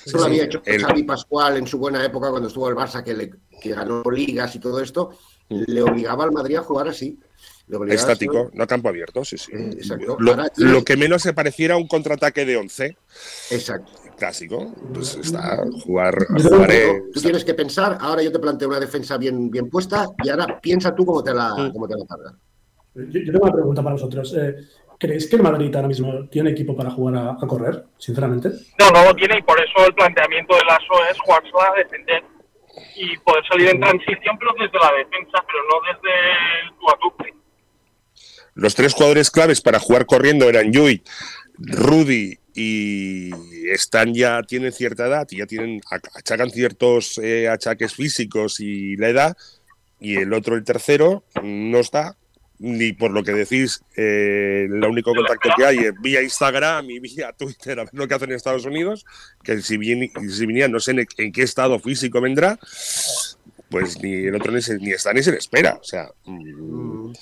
Eso lo había hecho
El-
Xavi Pascual en su buena época cuando estuvo el Barça, que, le, que ganó ligas y todo esto, le obligaba al Madrid a jugar así. A
Estático, no campo abierto, sí, sí.
Eh, exacto.
Lo,
Ahora tienes-
lo que menos se pareciera a un contraataque de 11
Exacto.
Clásico, pues está jugar,
Yo
jugar
creo
es-
Tú tienes que pensar, ahora yo te planteo una defensa bien, bien puesta y ahora piensa tú cómo te la, cómo te la cargas.
Yo, yo tengo una pregunta para vosotros. Eh, ¿Creéis que el Madrid ahora mismo tiene equipo para jugar a, a correr, sinceramente?
No, no lo tiene y por eso el planteamiento del ASO es jugársela a defender y poder salir en transición, pero desde la defensa, pero no desde el tú a.
Los tres jugadores claves para jugar corriendo eran Yui, Rudy y están ya tienen cierta edad y ya tienen achacan ciertos eh, achaques físicos y la edad y el otro el tercero no está ni por lo que decís eh, el único contacto que hay es vía Instagram y vía Twitter a ver lo que hacen en Estados Unidos que si bien si vinieran no sé en, en qué estado físico vendrá pues ni el otro ni, se- ni está ni se le espera o sea mm,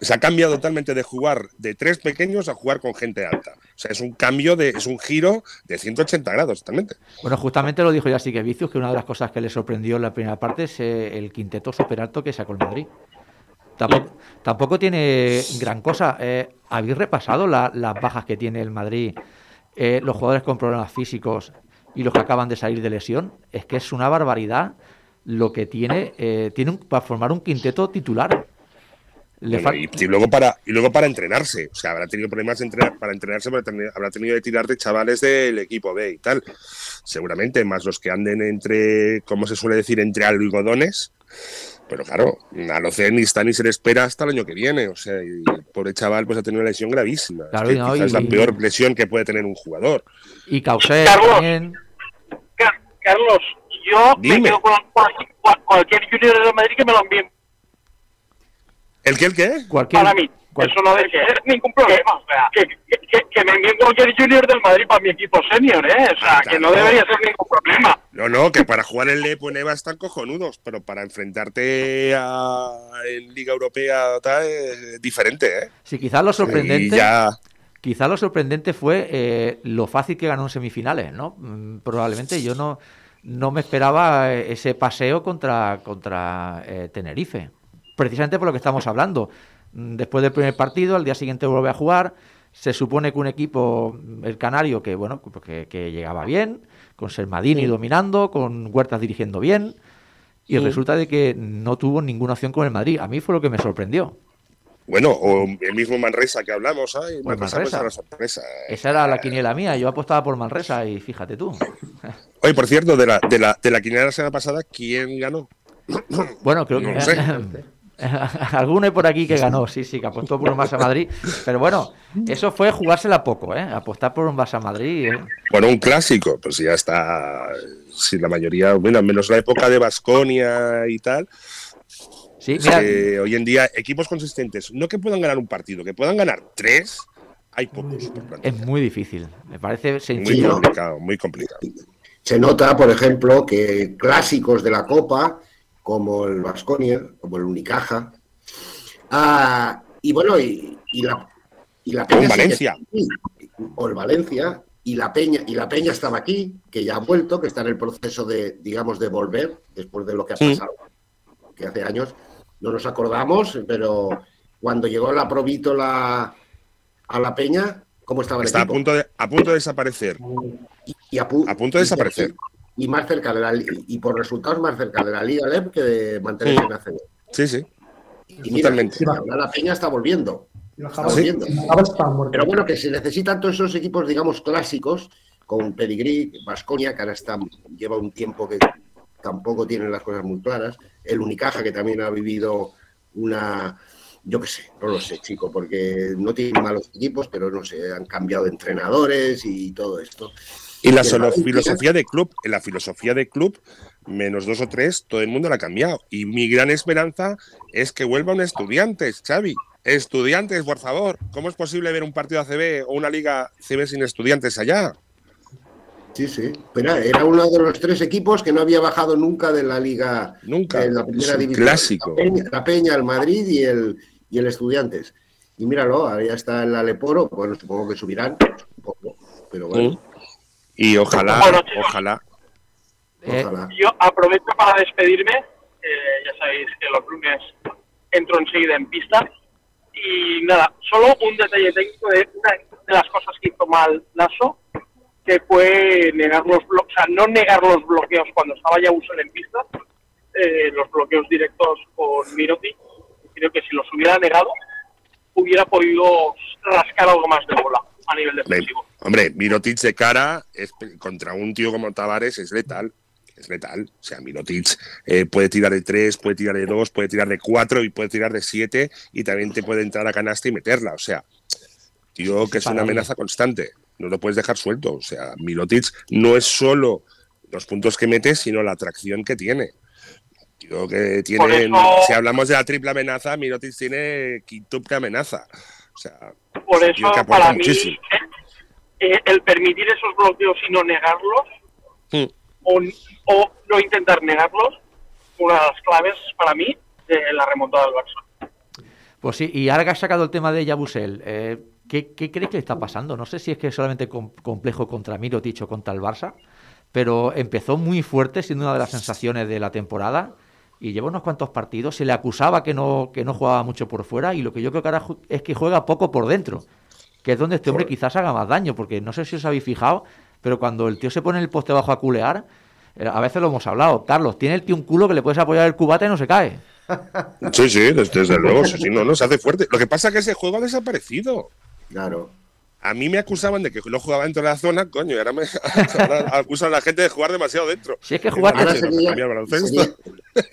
se ha cambiado totalmente de jugar de tres pequeños a jugar con gente alta. O sea, es un cambio de, es un giro de 180 grados totalmente.
Bueno, justamente lo dijo ya que Vicius, que una de las cosas que le sorprendió en la primera parte es eh, el quinteto super alto que sacó el Madrid. Tampoco, tampoco tiene gran cosa. Eh, ¿Habéis repasado la- las bajas que tiene el Madrid, eh, los jugadores con problemas físicos y los que acaban de salir de lesión? Es que es una barbaridad lo que tiene, eh, tiene un- para formar un quinteto titular. Le
Bueno,
fal-
y, y luego para, y luego para entrenarse. O sea, habrá tenido problemas de entrenar- para entrenarse, pero tener- habrá tenido que tirar de chavales del equipo B y tal. Seguramente, más los que anden entre, como se suele decir, entre algodones. Pero claro, a lo ni está ni se le espera hasta el año que viene. O sea, y el pobre chaval pues ha tenido una lesión gravísima. Es
Claro,
que
y no,
quizás es
y-
la peor lesión que puede tener un jugador.
y Causer
Carlos. Carlos, yo
Dime.
me quedo con cual- cual- cualquier junior de Madrid que me lo envíe
¿El qué, el qué?
Cualquier,
para mí.
cual-
Eso no debe ser ningún problema. O sea, que, que- que- que me envíen cualquier junior del Madrid para mi equipo senior, ¿eh? O sea, que no debería ser ningún problema.
No, no, que para jugar en Lepo en EVA están cojonudos, pero para enfrentarte a, en Liga Europea tal, es diferente, ¿eh?
sí, quizás lo sorprendente.
ya,
Quizá lo sorprendente fue eh, lo fácil que ganó en semifinales, ¿no? Mm, Probablemente yo no, no me esperaba eh, ese paseo contra, contra eh, Tenerife. Precisamente por lo que estamos hablando. Después del primer partido, al día siguiente vuelve a jugar. Se supone que un equipo, el canario, que bueno, pues que, que llegaba bien, con Sermadini dominando, con Huertas dirigiendo bien. Y resulta de que no tuvo ninguna opción con el Madrid. A mí fue lo que me sorprendió.
bueno, o el mismo Manresa que hablamos, ¿eh?
Pues
Manresa, pues,
Manresa.
sorpresa.
Esa era la quiniela mía. Yo apostaba por Manresa y fíjate tú. *laughs*
Oye, por cierto, de la, de la, de la quiniela de la semana pasada, ¿quién ganó?
Bueno, creo
No
que
lo sé. *laughs* *laughs*
alguno hay por aquí que ganó, sí, sí, que apostó por un Barça Madrid. Pero bueno, eso fue jugársela poco, ¿eh? Apostar por un Barça Madrid. ¿eh?
Bueno, un clásico, pues ya está. Si la mayoría, bueno, menos la época de Basconia y tal,
Sí, mira,
eh, hoy en día equipos consistentes, no que puedan ganar un partido, que puedan ganar tres, hay pocos.
es muy difícil. Me parece
Muy
sencillo.
complicado, muy complicado.
Se nota, por ejemplo, que clásicos de la Copa, como el Vasconia, como el Unicaja, ah, y bueno, y, y la, y la Peña.
Valencia.
aquí, o el Valencia, y la Peña, y la Peña estaba aquí, que ya ha vuelto, que está en el proceso de, digamos, de volver, después de lo que ha
Sí.
pasado, que hace años no nos acordamos, pero cuando llegó la Provítola a la Peña, ¿cómo estaba el
Está a punto de, a punto de desaparecer.
Y a, pu-
a punto de desaparecer.
Y más cerca de la y por resultados más cerca de la Liga LEP que de mantenerse en ACB.
Sí, sí.
Y mira,
Totalmente.
la Peña está volviendo. Está volviendo. Pero bueno, que se necesitan todos esos equipos, digamos, clásicos, con Pedigrí, Vasconia, que ahora está, lleva un tiempo que tampoco tienen las cosas muy claras, el Unicaja, que también ha vivido una, yo qué sé, no lo sé, chico, porque no tienen malos equipos, pero no sé, han cambiado de entrenadores y todo esto.
Y la filosofía de club, en la filosofía de club, menos dos o tres, todo el mundo la ha cambiado. Y mi gran esperanza es que vuelvan estudiantes, Xavi. Estudiantes, por favor. ¿Cómo es posible ver un partido ACB o una liga CB sin estudiantes allá?
Sí, sí, pero era uno de los tres equipos que no había bajado nunca de la liga,
Nunca.
de la
Es
primera
un
división.
clásico.
La Peña, la Peña, el Madrid y el, y el Estudiantes. Y míralo, ahora ya está el Aleporo, bueno, supongo que subirán pero bueno.
Y ojalá,
Bueno, chicos.
ojalá.
Eh,
Ojalá.
Yo aprovecho para despedirme. eh, ya sabéis que los lunes entro enseguida en pista. Y nada, solo un detalle técnico de una de las cosas que hizo mal Lasso, que fue negar los bloqueos, o sea, no negar los bloqueos cuando estaba ya Usel en pista, eh, los bloqueos directos con Miroti. Creo que si los hubiera negado, hubiera podido rascar algo más de bola a nivel defensivo.
hombre, Mirotic de cara es- contra un tío como Tavares es letal. Es letal. O sea, Mirotic eh, puede tirar de 3, puede tirar de 2, puede tirar de 4 y puede tirar de 7 y también te puede entrar a canasta y meterla. O sea, tío que es una amenaza constante. No lo puedes dejar suelto. O sea, Mirotic no es solo los puntos que mete, sino la atracción que tiene. Tío que tiene,
Por eso-
si hablamos de la triple amenaza, Mirotic tiene quintuple amenaza. O sea,
Por
tío
eso,
que
para mí,
muchísimo.
eh, eh, el permitir esos bloqueos y no negarlos,
Hmm.
o, o no intentar negarlos, una de las claves para mí de la remontada del Barça.
Pues sí, y ahora que has sacado el tema de Yabusel, eh, ¿qué, qué crees que le está pasando? No sé si es que es solamente com- complejo contra Mirotic o contra el Barça, pero empezó muy fuerte, siendo una de las sensaciones de la temporada, y lleva unos cuantos partidos. Se le acusaba que no, que no jugaba mucho por fuera, y lo que yo creo que ahora es que juega poco por dentro, que es donde este hombre quizás haga más daño, porque no sé si os habéis fijado, pero cuando el tío se pone el poste bajo a culear, eh, a veces lo hemos hablado, Carlos, tiene el tío un culo que le puedes apoyar el cubate y no se cae.
Sí, sí, desde, desde *laughs* luego, sí, sí, no, no, se hace fuerte. Lo que pasa es que ese juego ha desaparecido.
Claro.
A mí me acusaban de que no jugaba dentro de la zona, coño, y ahora me *laughs* ahora acusan a la gente de jugar demasiado dentro.
Si es que jugar
Ahora
Leche, no,
sería- sería-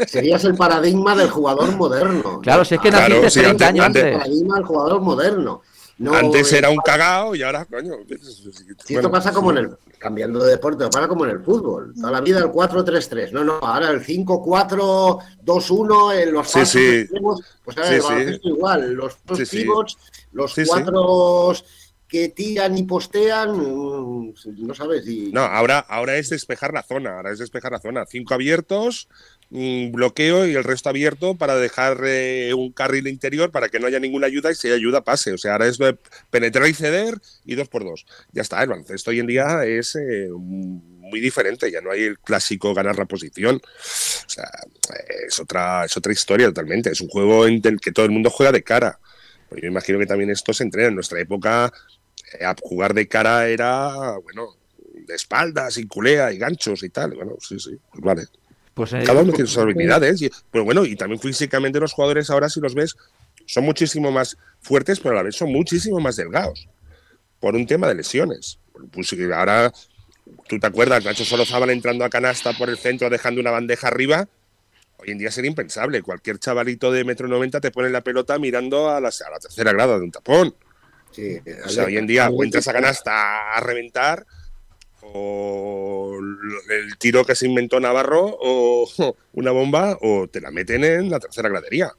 serías el paradigma del jugador moderno.
Claro, si es que
Claro,
naciste
sí,
30
antes-
años
antes-
el paradigma del jugador moderno. No,
Antes
eh,
era un cagao y ahora, coño.
Si esto pasa como en el. Cambiando de deporte, pasa como en el fútbol. Toda la vida el 4-3-3. No, no, ahora el 5-4-2-1, en los
Sí, sí.
extremos, Pues ahora
Sí,
el igual. Los dos
Sí, sí.
pivots, los
Sí, sí.
cuatro que tiran y postean, mm, no sabes. Y,
No, ahora, ahora es despejar la zona, ahora es despejar la zona. Cinco abiertos, mm, bloqueo y el resto abierto para dejar eh, un carril interior para que no haya ninguna ayuda y si hay ayuda pase. O sea, ahora es de penetrar y ceder y dos por dos. Ya está, el baloncesto hoy en día es eh, muy diferente, ya no hay el clásico ganar la posición. O sea, eh, es otra, es otra historia totalmente. Es un juego en el que todo el mundo juega de cara. Pues yo imagino que también esto se entrena. En nuestra época, eh, a jugar de cara era, bueno, de espaldas y culea y ganchos y tal. Bueno, sí, sí, pues vale.
Pues
Cada uno tiene sus habilidades. Y, pero bueno, y también físicamente los jugadores ahora, si los ves, son muchísimo más fuertes, pero a la vez son muchísimo más delgados. Por un tema de lesiones. Pues ahora, tú te acuerdas, Nacho Solozábal entrando a canasta por el centro, dejando una bandeja arriba. Hoy en día sería impensable. Cualquier chavalito de metro noventa te pone la pelota mirando a la, a la tercera grada de un tapón.
Sí,
O sea, hoy en día o entras a canasta a reventar o el tiro que se inventó Navarro o *laughs* una bomba o te la meten en la tercera gradería.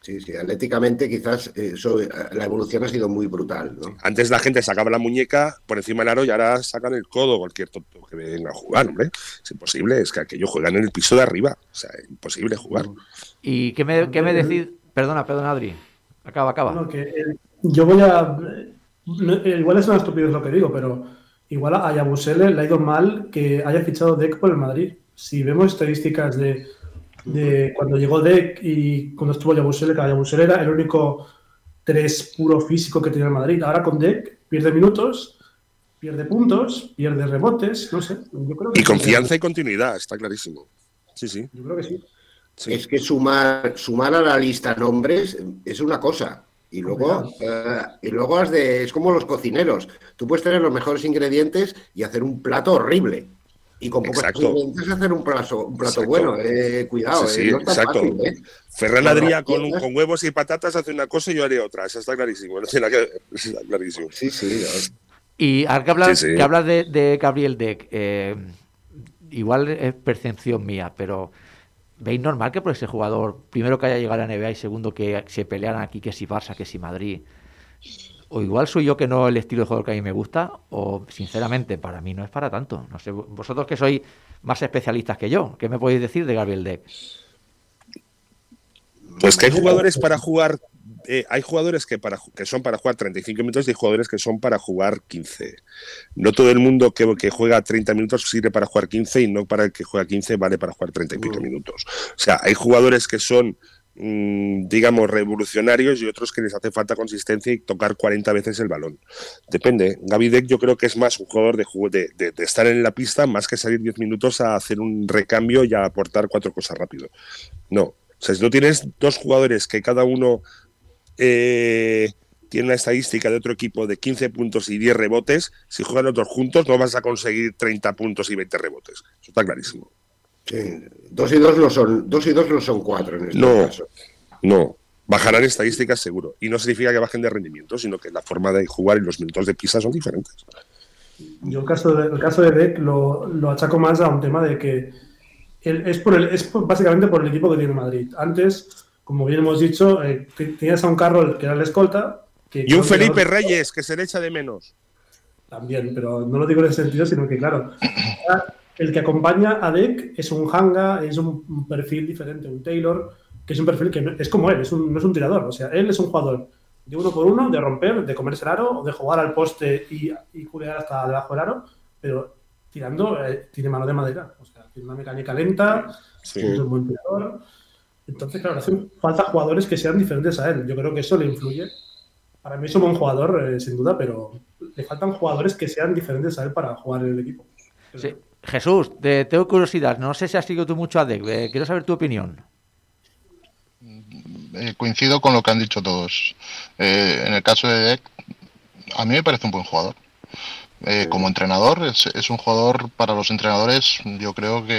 Sí, sí, atléticamente quizás eso, la evolución ha sido muy brutal, ¿no?
Antes la gente sacaba la muñeca por encima del aro y ahora sacan el codo cualquier tonto que venga a jugar, hombre. Es imposible, es que aquellos juegan en el piso de arriba. O sea, es imposible jugar.
¿Y qué me, qué me decís? Perdona, perdona, Adri. Acaba, acaba.
No, que, yo voy a. eh, igual es una estupidez lo que digo, pero igual a Yabusele le ha ido mal que haya fichado Deck por el Madrid. Si vemos estadísticas de, de cuando llegó Deck y cuando estuvo Yabusele, que Yabusele era el único tres puro físico que tenía el Madrid. Ahora con Deck pierde minutos pierde puntos, pierde rebotes, no sé.
y confianza y continuidad, está clarísimo. Sí, sí.
Yo creo que sí.
Es que sumar, sumar a la lista nombres es una cosa. Y luego, eh, y luego has de, es como los cocineros. Tú puedes tener los mejores ingredientes y hacer un plato horrible. Y con pocos ingredientes hacer un plato, un plato bueno. Eh, cuidado,
sí,
eh,
exacto. Ferran Adrià con, con, huevos y patatas hace una cosa y yo haré otra. Eso está clarísimo. está clarísimo.
Sí, sí.
Y ahora que hablas, que hablas de, de, Gabriel Deck, igual es percepción mía, pero ¿Veis normal que por ese jugador, primero que haya llegado a la NBA y segundo que se pelearan aquí, que si Barça, que si Madrid? O igual soy yo que no el estilo de jugador que a mí me gusta, o sinceramente para mí no es para tanto. No sé, vosotros que sois más especialistas que yo, ¿qué me podéis decir de Gabriel Deck?
Pues que hay jugadores para jugar eh, hay jugadores que, para, que son para jugar 35 minutos y hay jugadores que son para jugar 15. No todo el mundo que, que, juega 30 minutos sirve para jugar 15 y no para el que juega 15 vale para jugar 30 y pico mm. minutos. O sea, hay jugadores que son mm, digamos, revolucionarios y otros que les hace falta consistencia y tocar 40 veces el balón. Depende. Gaby Deck yo creo que es más un jugador de, de, de, estar en la pista más que salir 10 minutos a hacer un recambio y a aportar cuatro cosas rápido. No. O sea, si no tienes dos jugadores que cada uno eh, tiene una estadística de otro equipo de 15 puntos y 10 rebotes, si juegan otros juntos no vas a conseguir 30 puntos y 20 rebotes. Eso está clarísimo.
Dos y dos no son, dos y dos no son cuatro en este
no,
caso.
No, bajarán estadísticas seguro. Y no significa que bajen de rendimiento, sino que la forma de jugar y los minutos de pisa son diferentes.
Yo el caso de, el caso de Beck lo, lo achaco más a un tema de que es, por el, es básicamente por el equipo que tiene Madrid. Antes como bien hemos dicho, eh, tienes a un carro que era el escolta.
y un Felipe Reyes, que se le echa de menos.
También, pero no lo digo en ese sentido, sino que, claro, el que acompaña a Deck es un Hanga, es un perfil diferente, un Taylor, que es un perfil que es como él, es un, no es un tirador. O sea, él es un jugador de uno por uno, de romper, de comerse el aro, de jugar al poste y, y culear hasta debajo del aro, pero tirando, eh, tiene mano de madera. O sea, tiene una mecánica lenta, es un buen tirador. Entonces, claro, hacen falta jugadores que sean diferentes a él. Yo creo que eso le influye. Para mí es un buen jugador, eh, sin duda, pero le faltan jugadores que sean diferentes a él para jugar en el equipo.
Sí. Jesús, te, tengo curiosidad. No sé si has seguido tú mucho a Deck. Eh, quiero saber tu opinión.
Eh, coincido con lo que han dicho todos. en el caso de Deck, a mí me parece un buen jugador. Eh, como entrenador, es, un jugador para los entrenadores, yo creo que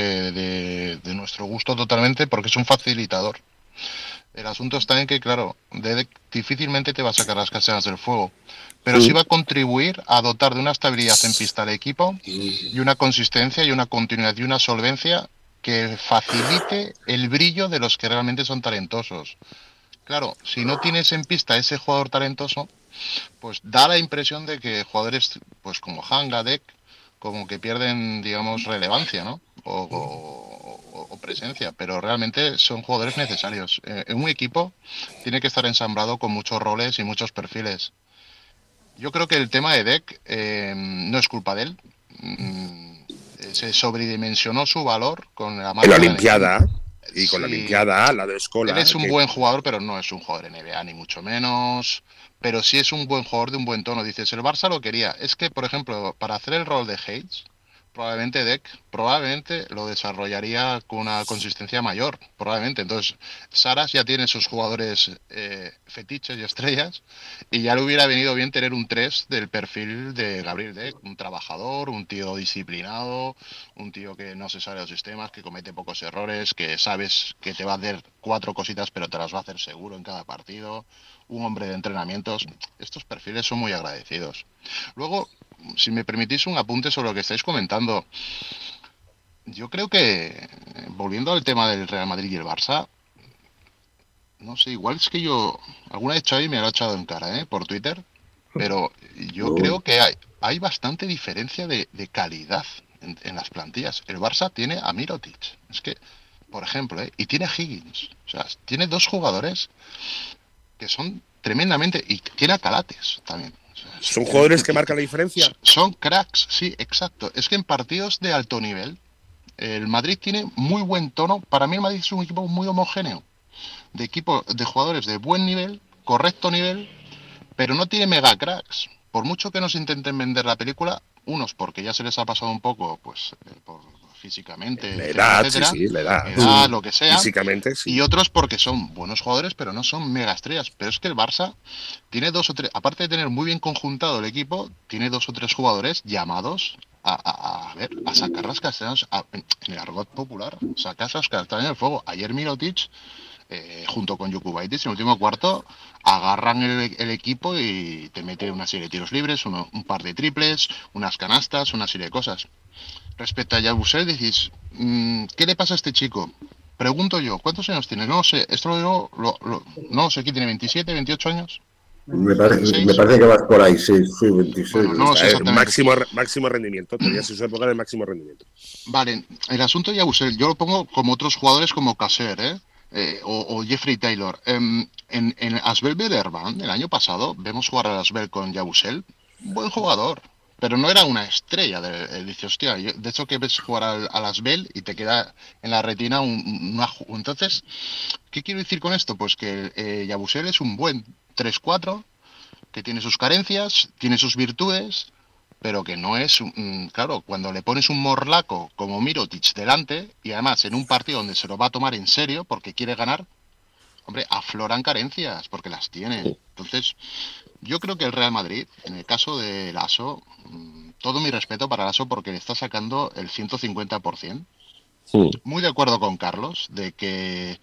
de, nuestro gusto totalmente, porque es un facilitador. El asunto está en que, claro, difícilmente te va a sacar las caseras del fuego, pero sí va a contribuir a dotar de una estabilidad en pista al equipo y una consistencia y una continuidad y una solvencia que facilite el brillo de los que realmente son talentosos. Claro, si no tienes en pista ese jugador talentoso, pues da la impresión de que jugadores pues como Hangadek como que pierden, digamos, relevancia, ¿no? O, presencia, pero realmente son jugadores necesarios. Eh, en un equipo tiene que estar ensamblado con muchos roles y muchos perfiles. Yo creo que el tema de Deck eh, no es culpa de él. Mm, se sobredimensionó su valor con la.
La Olimpiada. Y con la Olimpiada, la de Escola.
Él es un buen jugador, pero no es un jugador NBA, ni mucho menos pero sí es un buen jugador de un buen tono. Dices, el Barça lo quería. Es que, por ejemplo, para hacer el rol de Hayes, probablemente Deck probablemente lo desarrollaría con una consistencia mayor, probablemente. Entonces, Saras ya tiene sus jugadores eh, fetiches y estrellas, y ya le hubiera venido bien tener un 3 del perfil de Gabriel Deck, un trabajador, un tío disciplinado, un tío que no se sale de los sistemas, que comete pocos errores, que sabes que te va a hacer cuatro cositas, pero te las va a hacer seguro en cada partido, un hombre de entrenamientos. Estos perfiles son muy agradecidos. Luego, si me permitís un apunte sobre lo que estáis comentando, yo creo que, volviendo al tema del Real Madrid y el Barça, no sé, igual es que yo, alguna vez Xavi me lo ha echado en cara, ¿eh? Por Twitter, pero yo creo que hay, hay bastante diferencia de, calidad en, las plantillas. El Barça tiene a Mirotic, es que, por ejemplo, ¿eh? y tiene a Higgins, o sea, tiene dos jugadores que son tremendamente, y tiene a Calates también.
¿Son jugadores que marcan la diferencia?
Son cracks, sí, exacto. Es que en partidos de alto nivel, el Madrid tiene muy buen tono. Para mí el Madrid es un equipo muy homogéneo. De equipo de jugadores de buen nivel, correcto nivel, pero no tiene mega cracks. Por mucho que nos intenten vender la película, unos porque ya se les ha pasado un poco, pues, eh, por, físicamente,
La edad, sí,
etcétera,
sí, la edad.
edad, lo que sea.
Físicamente, sí.
Y otros porque son buenos jugadores, pero no son mega estrellas. Pero es que el Barça tiene dos o tres, aparte de tener muy bien conjuntado el equipo, tiene dos o tres jugadores llamados a, a- a ver, a sacar las castañas a- en en el argot popular, sacar las castañas del fuego. Ayer Mirotic, eh, junto con Jukubaitis, en el último cuarto, agarran el, el equipo y te mete una serie de tiros libres, uno- un par de triples, unas canastas, una serie de cosas. Respecto a Yabusel, decís, mm, ¿qué le pasa a este chico? Pregunto yo, ¿cuántos años tiene? No lo sé, esto lo digo, lo- lo- no lo sé, ¿qué tiene? ¿27, 28 años?
Me parece,
¿Seis?
me parece que vas por ahí, sí, sí, 26.
Bueno, no lo sé
Eh,
exactamente.
máximo, máximo rendimiento. Todavía se su época de máximo rendimiento.
Vale, el asunto de Yabusel, yo lo pongo como otros jugadores como Caser, ¿eh? Eh, o, Jeffrey Taylor. Em, en, en Asbel Bederban, el año pasado, vemos jugar a Asbel con Yabusel, buen jugador, pero no era una estrella. De, dice, hostia, yo- de hecho que ves jugar al, al Asbel y te queda en la retina un, un- una Entonces, ¿qué quiero decir con esto? Pues que eh, Yabusel es un buen 3-4, que tiene sus carencias, tiene sus virtudes, pero que no es, un- mm, claro, cuando le pones un morlaco como Mirotic delante, y además en un partido donde se lo va a tomar en serio porque quiere ganar, hombre, afloran carencias, porque las tiene. Entonces, yo creo que el Real Madrid, en el caso de Lasso, mm, todo mi respeto para Lasso porque le está sacando el 150%.
Sí.
Muy de acuerdo con Carlos, de que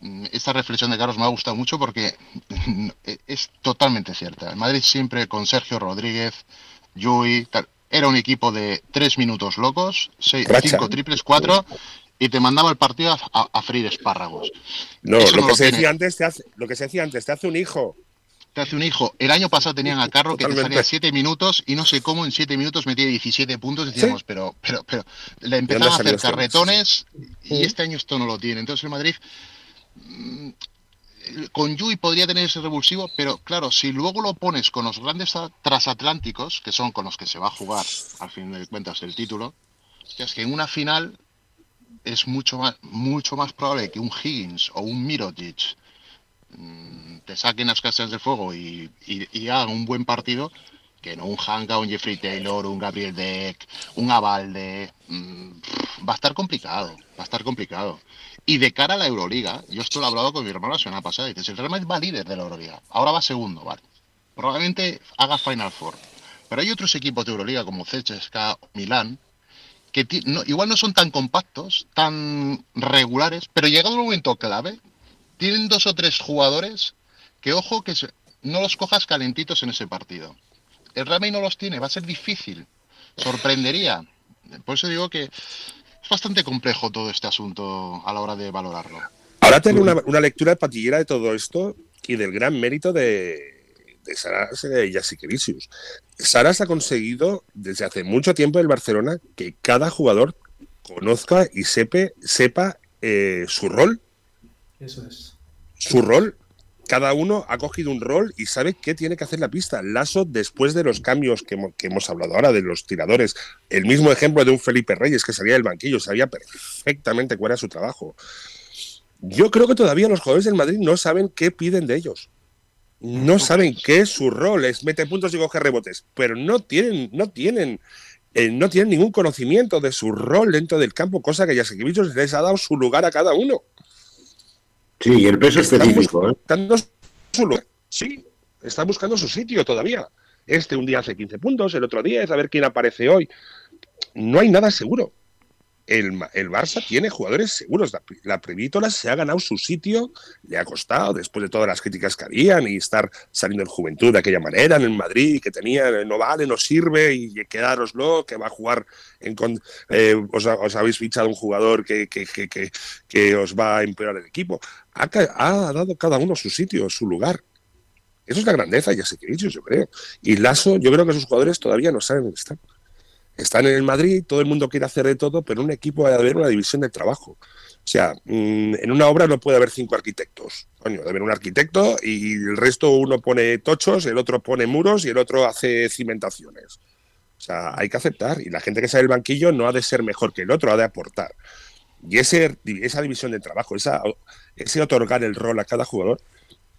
mm, esta reflexión de Carlos me ha gustado mucho porque *laughs* es totalmente cierta. El Madrid siempre con Sergio Rodríguez, Yui, tal, era un equipo de tres minutos locos, seis, cinco triples, cuatro, y te mandaba el partido a, a- a freír espárragos.
No,
Eso
lo
no
que
lo
se
tiene.
decía antes te hace, lo que se decía antes, te hace un hijo.
Te hace un hijo. El año pasado tenían a Carro que te salía siete minutos y no sé cómo en siete minutos metía 17 puntos. Decíamos, pero, pero, pero le empezaban a hacer
este?
carretones y este año esto no lo tiene. Entonces el Madrid mm, con Yui podría tener ese revulsivo, pero claro, si luego lo pones con los grandes transatlánticos, que son con los que se va a jugar al fin de cuentas el título, es que en una final es mucho más, mucho más probable que un Higgins o un Mirotic mm, te saquen las casas del fuego y, hagan un buen partido que no un Hanka, un Jeffrey Taylor, un Gabriel Deck, un Avalde. mm, va a estar complicado, va a estar complicado. Y de cara a la Euroliga, yo esto lo he hablado con mi hermano la semana pasada, dices, el Real Madrid va líder de la Euroliga, ahora va segundo, vale. Probablemente haga Final Four. Pero hay otros equipos de Euroliga como CSKA o Milán que no- igual no son tan compactos, tan regulares, pero llegado el momento clave, tienen dos o tres jugadores que, ojo, que no los cojas calentitos en ese partido. El Real Madrid no los tiene, va a ser difícil, sorprendería. Por eso digo que es bastante complejo todo este asunto a la hora de valorarlo.
Ahora tengo una, una lectura patillera de todo esto y del gran mérito de, de Saras y Jasikevicius. Saras ha conseguido desde hace mucho tiempo en el Barcelona que cada jugador conozca y sepe- sepa eh, su rol.
Eso es.
Su rol. Cada uno ha cogido un rol y sabe qué tiene que hacer la pista. Lasso, después de los cambios que hemos, hablado ahora de los tiradores, el mismo ejemplo de un Felipe Reyes que salía del banquillo, sabía perfectamente cuál era su trabajo. Yo creo que todavía los jugadores del Madrid no saben qué piden de ellos. No saben qué es su rol, es mete puntos y coge rebotes, pero no tienen, no tienen, eh, no tienen ningún conocimiento de su rol dentro del campo, cosa que Jasikevicius les ha dado su lugar a cada uno.
Sí, y el peso
Están
específico, ¿eh?
buscando su lugar. Sí, está buscando su sitio todavía. Este un día hace 15 puntos, el otro 10, a ver quién aparece hoy. No hay nada seguro. El, el Barça tiene jugadores seguros. La, la Prevítola se ha ganado su sitio, le ha costado, después de todas las críticas que habían y estar saliendo en juventud de aquella manera en el Madrid, que tenía, no vale, no sirve y quedároslo, que va a jugar en. con- eh, os, ha- os habéis fichado un jugador que, que, que, que, que os va a empeorar el equipo. Ha, ha dado cada uno su sitio, su lugar. Eso es la grandeza, ya sé que dicho, yo creo. Y Lasso, yo creo que sus jugadores todavía no saben dónde están. Están en el Madrid, todo el mundo quiere hacer de todo, pero en un equipo debe haber una división del trabajo. O sea, mm, en una obra no puede haber cinco arquitectos. Coño, debe haber un arquitecto y el resto uno pone tochos, el otro pone muros y el otro hace cimentaciones. O sea, hay que aceptar. Y la gente que sale del banquillo no ha de ser mejor que el otro, ha de aportar. Y ese, esa división de trabajo, esa, ese otorgar el rol a cada jugador,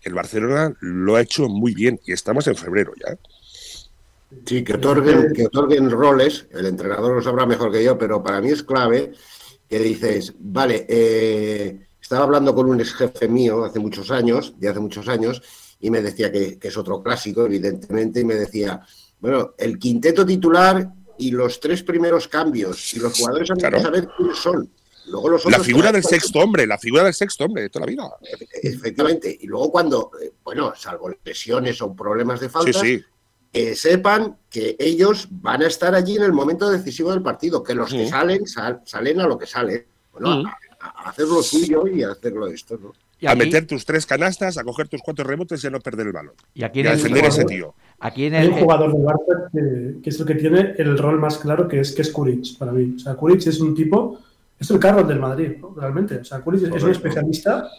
el Barcelona lo ha hecho muy bien y estamos en febrero ya.
Sí, que otorguen, que otorguen roles, el entrenador lo sabrá mejor que yo, pero para mí es clave que dices, vale, eh, estaba hablando con un ex jefe mío hace muchos años, de hace muchos años, y me decía que, que es otro clásico, evidentemente, y me decía, bueno, el quinteto titular y los tres primeros cambios, y los jugadores han
Claro.
de saber quiénes son. Luego los
La figura del sexto hombre, la figura del sexto hombre de toda la vida.
Efectivamente. Y luego cuando, eh, bueno, salvo lesiones o problemas de falta,
Sí, sí.
que sepan que ellos van a estar allí en el momento decisivo del partido, que los que salen, sal- salen a lo que sale. Bueno,
Mm.
a, a hacer lo suyo y a hacerlo esto, ¿no?
Y
A meter tus tres canastas, a coger tus cuatro rebotes y a no perder el balón.
y aquí
Y a
el,
defender a ese tío.
aquí en
Hay
el,
un jugador del Barça que, que es el que tiene el rol más claro, que es, que es Kuric, para mí. O sea, Kuric es un tipo, es el Carlos del Madrid, ¿no? realmente. O sea, Kuric es- un especialista,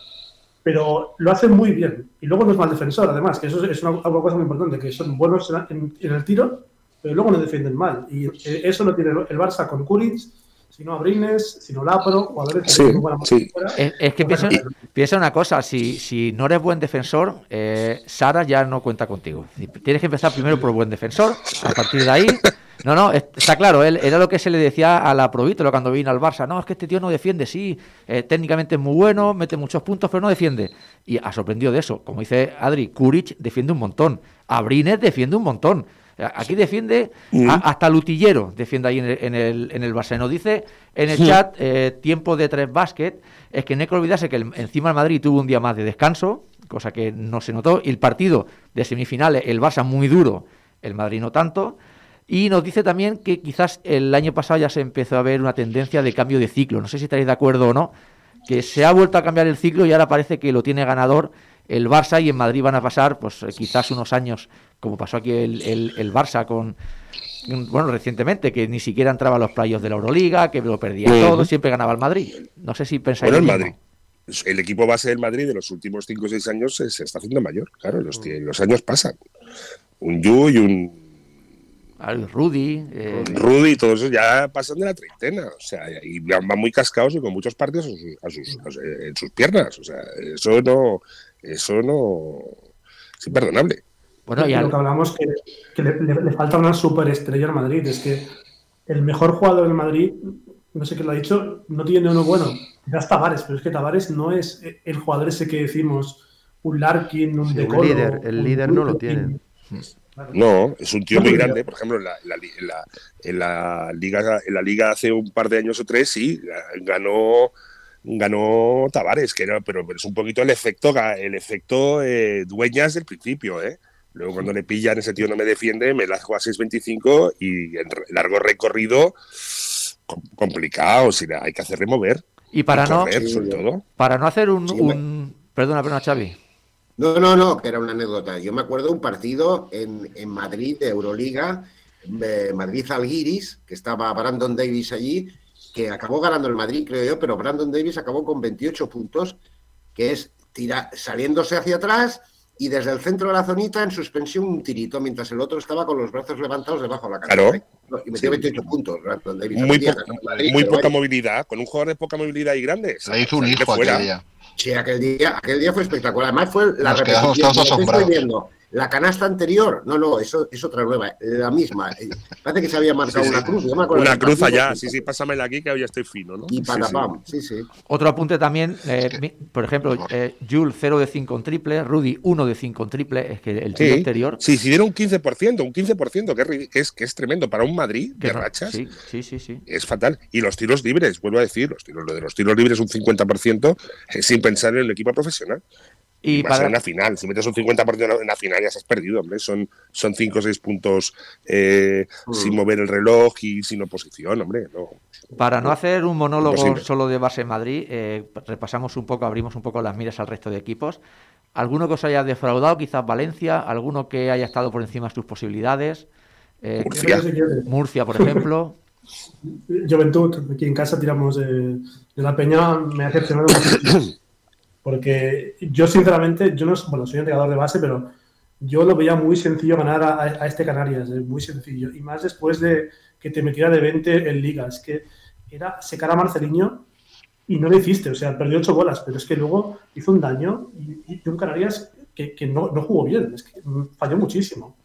pero lo hace muy bien. Y luego no es mal defensor, además, que eso es, una, una cosa muy importante, que son buenos en, el tiro, pero luego no defienden mal. Y eh, eso lo tiene el Barça con Kuric, si no Abrines, si no Lapro, jugadores que
Sí,
buena mano
sí.
fuera.
Es, es que piensa, piensa una cosa, si, si no eres buen defensor, eh, Sara ya no cuenta contigo. Tienes que empezar primero por buen defensor, a partir de ahí... No, no, es- está claro, él, era lo que se le decía a la Provítolo cuando vino al Barça. No, es que este tío no defiende, sí, eh, técnicamente es muy bueno, mete muchos puntos, pero no defiende. Y ha sorprendido de eso. Como dice Adri, Kuric defiende un montón, Abrines defiende un montón. Aquí defiende a- hasta Lutillero, defiende ahí en el, en el, en el Barça. Nos dice en el chat, eh, tiempo de tres básquet, es que no hay que olvidarse que el- encima el Madrid tuvo un día más de descanso, cosa que no se notó, y el partido de semifinales, el Barça muy duro, el Madrid no tanto. Y nos dice también que quizás el año pasado ya se empezó a ver una tendencia de cambio de ciclo. No sé si estaréis de acuerdo o no, que se ha vuelto a cambiar el ciclo y ahora parece que lo tiene ganador el Barça y en Madrid van a pasar pues eh, quizás unos años, como pasó aquí el, el- el Barça con, bueno, recientemente, que ni siquiera entraba a los playos de la Euroliga, que lo perdía todo, siempre ganaba el Madrid. No sé si pensáis
Bueno, el
mismo.
Madrid. El equipo base del Madrid de los últimos 5 o 6 años se, se está haciendo mayor. Claro, los, los años pasan. Un Yu y un
Rudy, eh,
Rudy y todos esos ya pasan de la treintena. O sea, y van muy cascados y con muchos partidos a sus- a sus- a sus- en sus piernas. O sea, eso no. Eso no. Es imperdonable.
bueno, y
lo que hablamos que, que le, le- le falta una superestrella al Madrid. Es que el mejor jugador del Madrid, no sé qué lo ha dicho, no tiene uno bueno. Quizás Tavares, pero es que Tavares no es el jugador ese que decimos, un Larkin, un
Sí,
Colo,
líder, el
un
líder no lo
Brooklyn.
tienen.
No, es un tío muy grande. Por ejemplo, en la, en la li- en la- en la liga, en la liga hace un par de años o tres, sí, ganó ganó Tavares, que era, pero, pero es un poquito el efecto, el efecto eh, dueñas del principio, ¿eh? Luego cuando le pillan, ese tío no me defiende, me la juega a 6.25 y en re- largo recorrido com- complicado, si hay que hacer remover.
y para
y
no,
correr, sobre todo.
para no hacer un,
Sí,
un- perdona, perdona, Xavi.
No, no, no, que era una anécdota. Yo me acuerdo de un partido en, en Madrid de Euroliga, eh, Madrid-Algiris, que estaba Brandon Davis allí, que acabó ganando el Madrid, creo yo, pero Brandon Davis acabó con 28 puntos, que es tira, saliéndose hacia atrás y desde el centro de la zonita en suspensión un tirito, mientras el otro estaba con los brazos levantados debajo de la
Claro.
canasta. Y metió 28 puntos, Brandon Davis.
Muy, po-
Madrid,
muy poca
vaya.
movilidad, con un jugador de poca movilidad y grande.
Se le hizo un hijo
fuera.
aquel día.
Sí, aquel día, aquel día fue espectacular. Además fue la
Nos quedamos
repetición.
todos
Lo que estoy
asombrados.
viendo, La canasta anterior, no, no, eso es otra nueva, la misma. Parece que se había marcado
Sí, sí.
una cruz. yo me acuerdo
Una cruz allá, sí, sí, pásamela aquí que hoy ya estoy fino, ¿no?
Y
Sí, sí.
patapam, sí, sí.
Otro apunte también, eh, mi- por ejemplo, eh, Jules 0 de 5 en triple, Rudy 1 de 5 en triple, es que el tiro
Sí,
exterior...
sí, si dieron un 15%, un 15%, que es, que es, que es tremendo para un Madrid
que
de
no-
rachas.
sí, sí, sí, sí.
Es fatal. Y los tiros libres, vuelvo a decir, los tiros, lo de los tiros libres un 50% eh, sin pensar en el equipo profesional.
Y
a ser
para,
en la final. Si metes un 50% en la final ya se has perdido, hombre. Son, son 5 o 6 puntos eh,
Mm.
sin mover el reloj y sin oposición, hombre. No.
para no hacer un monólogo
Imposible.
solo de base en Madrid, eh, repasamos un poco, abrimos un poco las miras al resto de equipos. ¿Alguno que os haya defraudado? Quizás Valencia, alguno que haya estado por encima de sus posibilidades. Eh,
Murcia.
Murcia, por ejemplo. *laughs*
Juventud, aquí en casa tiramos de, de la peña, me ha decepcionado. *coughs* Porque yo, sinceramente, yo no bueno, soy entrenador de base, pero yo lo veía muy sencillo ganar a, a este Canarias, eh, muy sencillo. Y más después de que te metiera de 20 en ligas, que era secar a Marceliño y no lo hiciste, o sea, perdió ocho bolas, pero es que luego hizo un daño y, y un Canarias que, que no, no jugó bien, es que falló muchísimo.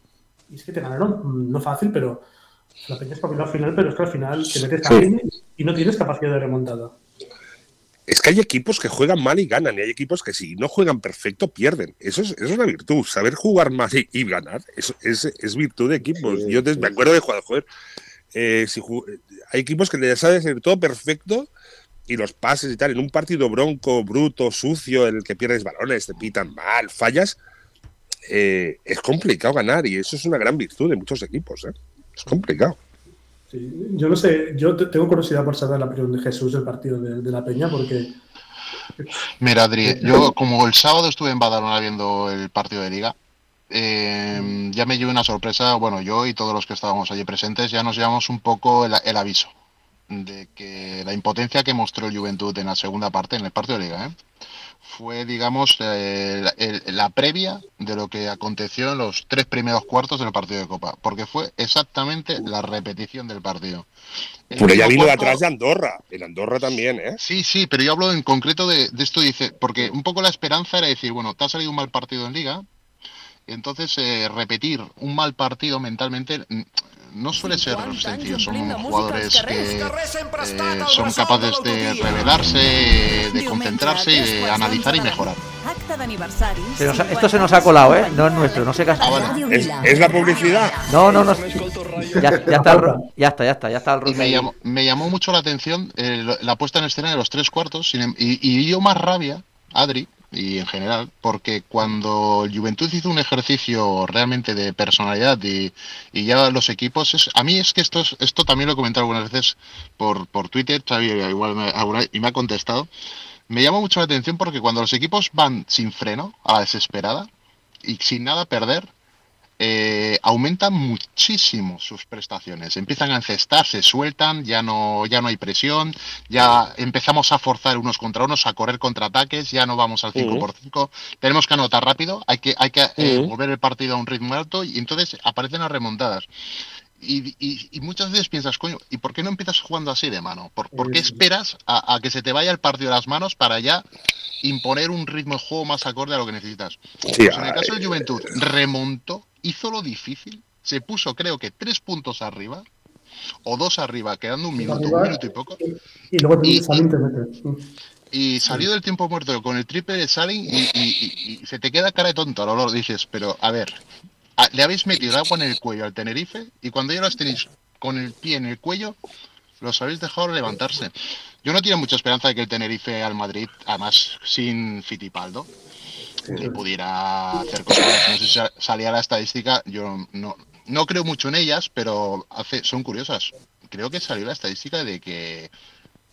Y es que te ganaron, mm, no fácil, pero la Peña espabiló al final, pero es que al final te metes también y no tienes capacidad de remontada.
Es que hay equipos que juegan mal y ganan, y hay equipos que si no juegan perfecto pierden. Eso es, eso es una virtud. Saber jugar mal y, y ganar es, es, virtud de equipos. Yo te- me acuerdo de jugar, joder, eh, si hay equipos que les sabe hacer todo perfecto y los pases y tal. En un partido bronco, bruto, sucio, en el que pierdes balones, te pitan mal, fallas, eh, es complicado ganar y eso es una gran virtud de muchos equipos. ¿eh? Es complicado.
Sí, yo no sé, yo te- tengo curiosidad por saber la opinión de Jesús del partido de, de la Peña, porque
Mira, Adri, yo como el sábado estuve en Badalona viendo el partido de liga, eh, ya me llevé una sorpresa, bueno, yo y todos los que estábamos allí presentes ya nos llevamos un poco el, el aviso de que la impotencia que mostró el Juventud en la segunda parte, en el partido de liga, ¿eh? Fue, digamos, eh, la, el- la previa de lo que aconteció en los tres primeros cuartos del partido de Copa, porque fue exactamente la repetición del partido. El
Pero ya vino de atrás de Andorra. En Andorra también, ¿eh?
Sí, sí, pero yo hablo en concreto de, de esto, dice, porque un poco la esperanza era decir, bueno, te ha salido un mal partido en liga, entonces eh, repetir un mal partido mentalmente no suele ser sencillo. Son jugadores que eh, son capaces de revelarse, de concentrarse y de analizar y mejorar.
Se nos ha- esto se nos ha colado, ¿eh? No es nuestro, no se casa.
Ah, vale.
¿Es, es la publicidad?
No, no, no. Ya, ya está, ya está, ya está, ya está el
Y me llamó, me llamó mucho la atención eh, lo- la puesta en escena de los tres cuartos sin em- y, y yo más rabia, Adri, y en general, porque cuando Juventud hizo un ejercicio realmente de personalidad y, y ya los equipos, es, a mí es que esto, es- esto también lo he comentado algunas veces por, por Twitter, Xavi igual me, alguna- y me ha contestado, me llama mucho la atención porque cuando los equipos van sin freno, a la desesperada, y sin nada perder, eh, aumentan muchísimo sus prestaciones. Empiezan a encestar, se sueltan, ya no, ya no hay presión, ya empezamos a forzar unos contra unos, a correr contraataques, ya no vamos al 5 por 5 tenemos que anotar rápido, hay que, hay que eh,
Ujú.
mover el partido a un ritmo alto y entonces aparecen las remontadas. Y, y- y muchas veces piensas, coño, ¿y por qué no empiezas jugando así de mano? ¿Por, por qué esperas a, a que se te vaya el partido de las manos para ya imponer un ritmo de juego más acorde a lo que necesitas?
Sí,
Pues en el caso del Juventud, remontó, hizo lo difícil, se puso creo que tres puntos arriba, o dos arriba, quedando un minuto, un minuto y poco,
y luego
Y-
Salín te mete.
y salió del tiempo muerto con el triple de Salin y, y- y- y se te queda cara de tonto, lo dices, pero a ver, a- le habéis metido agua en el cuello al Tenerife y cuando ya los tenéis con el pie en el cuello, los habéis dejado levantarse. Yo no tengo mucha esperanza de que el Tenerife al Madrid, además sin Fitipaldo, le pudiera hacer cosas. No sé si sa- salía la estadística, yo no, no creo mucho en ellas, pero hace, son curiosas. Creo que salió la estadística de que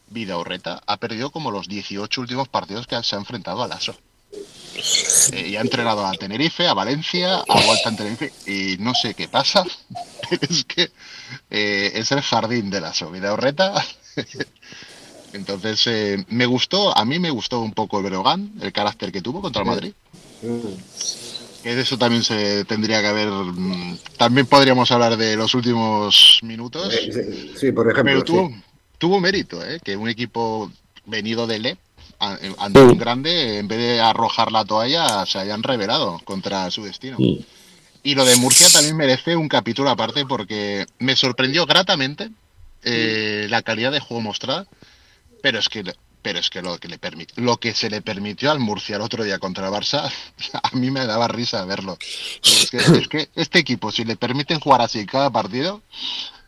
Vidaurreta ha perdido como los 18 últimos partidos que se ha enfrentado al ASO. Eh, y ha entrenado a Tenerife, a Valencia, a Vuelta en Tenerife, y no sé qué pasa, pero *laughs* es que eh, es el jardín del ASO. Vidaurreta. Entonces, eh, me gustó, a mí me gustó un poco el Breogán, el carácter que tuvo contra el Madrid. Que de eso también se tendría que haber. mm, También podríamos hablar de los últimos minutos.
Sí, sí, por ejemplo.
Pero tuvo,
sí.
tuvo mérito, ¿eh? que un equipo venido de LE, a- eh, ante un grande, en vez de arrojar la toalla, se hayan revelado contra su destino. Y lo de Murcia también merece un capítulo aparte porque me sorprendió gratamente eh, la calidad de juego mostrada, pero es que pero es que lo que le permi- lo que se le permitió al Murcia el otro día contra el Barça, *laughs* a mí me daba risa verlo. Es que, es que este equipo, si le permiten jugar así cada partido,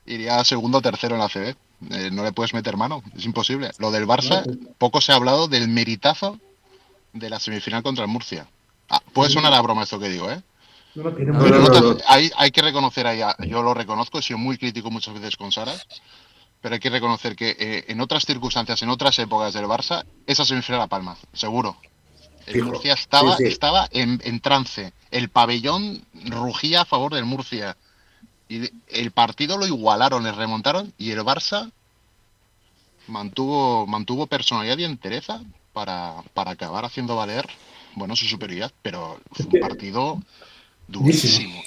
iría segundo o tercero en la CB. Eh, no le puedes meter mano, es imposible. Lo del Barça, poco se ha hablado del meritazo de la semifinal contra el Murcia. Ah, puede sonar a broma esto que digo, ¿eh?
No, no,
No,
Pero Hay, hay que reconocer ahí, yo lo reconozco, he sido muy crítico muchas veces con Saras, pero hay que reconocer que eh, en otras circunstancias, en otras épocas del Barça, esa semifinal la palma, seguro. El
Fijo.
Murcia estaba,
Sí, sí.
estaba en, en trance. El pabellón rugía a favor del Murcia. Y el partido lo igualaron, le remontaron y el Barça mantuvo, mantuvo personalidad y entereza para, para acabar haciendo valer bueno su superioridad, pero fue un partido durísimo.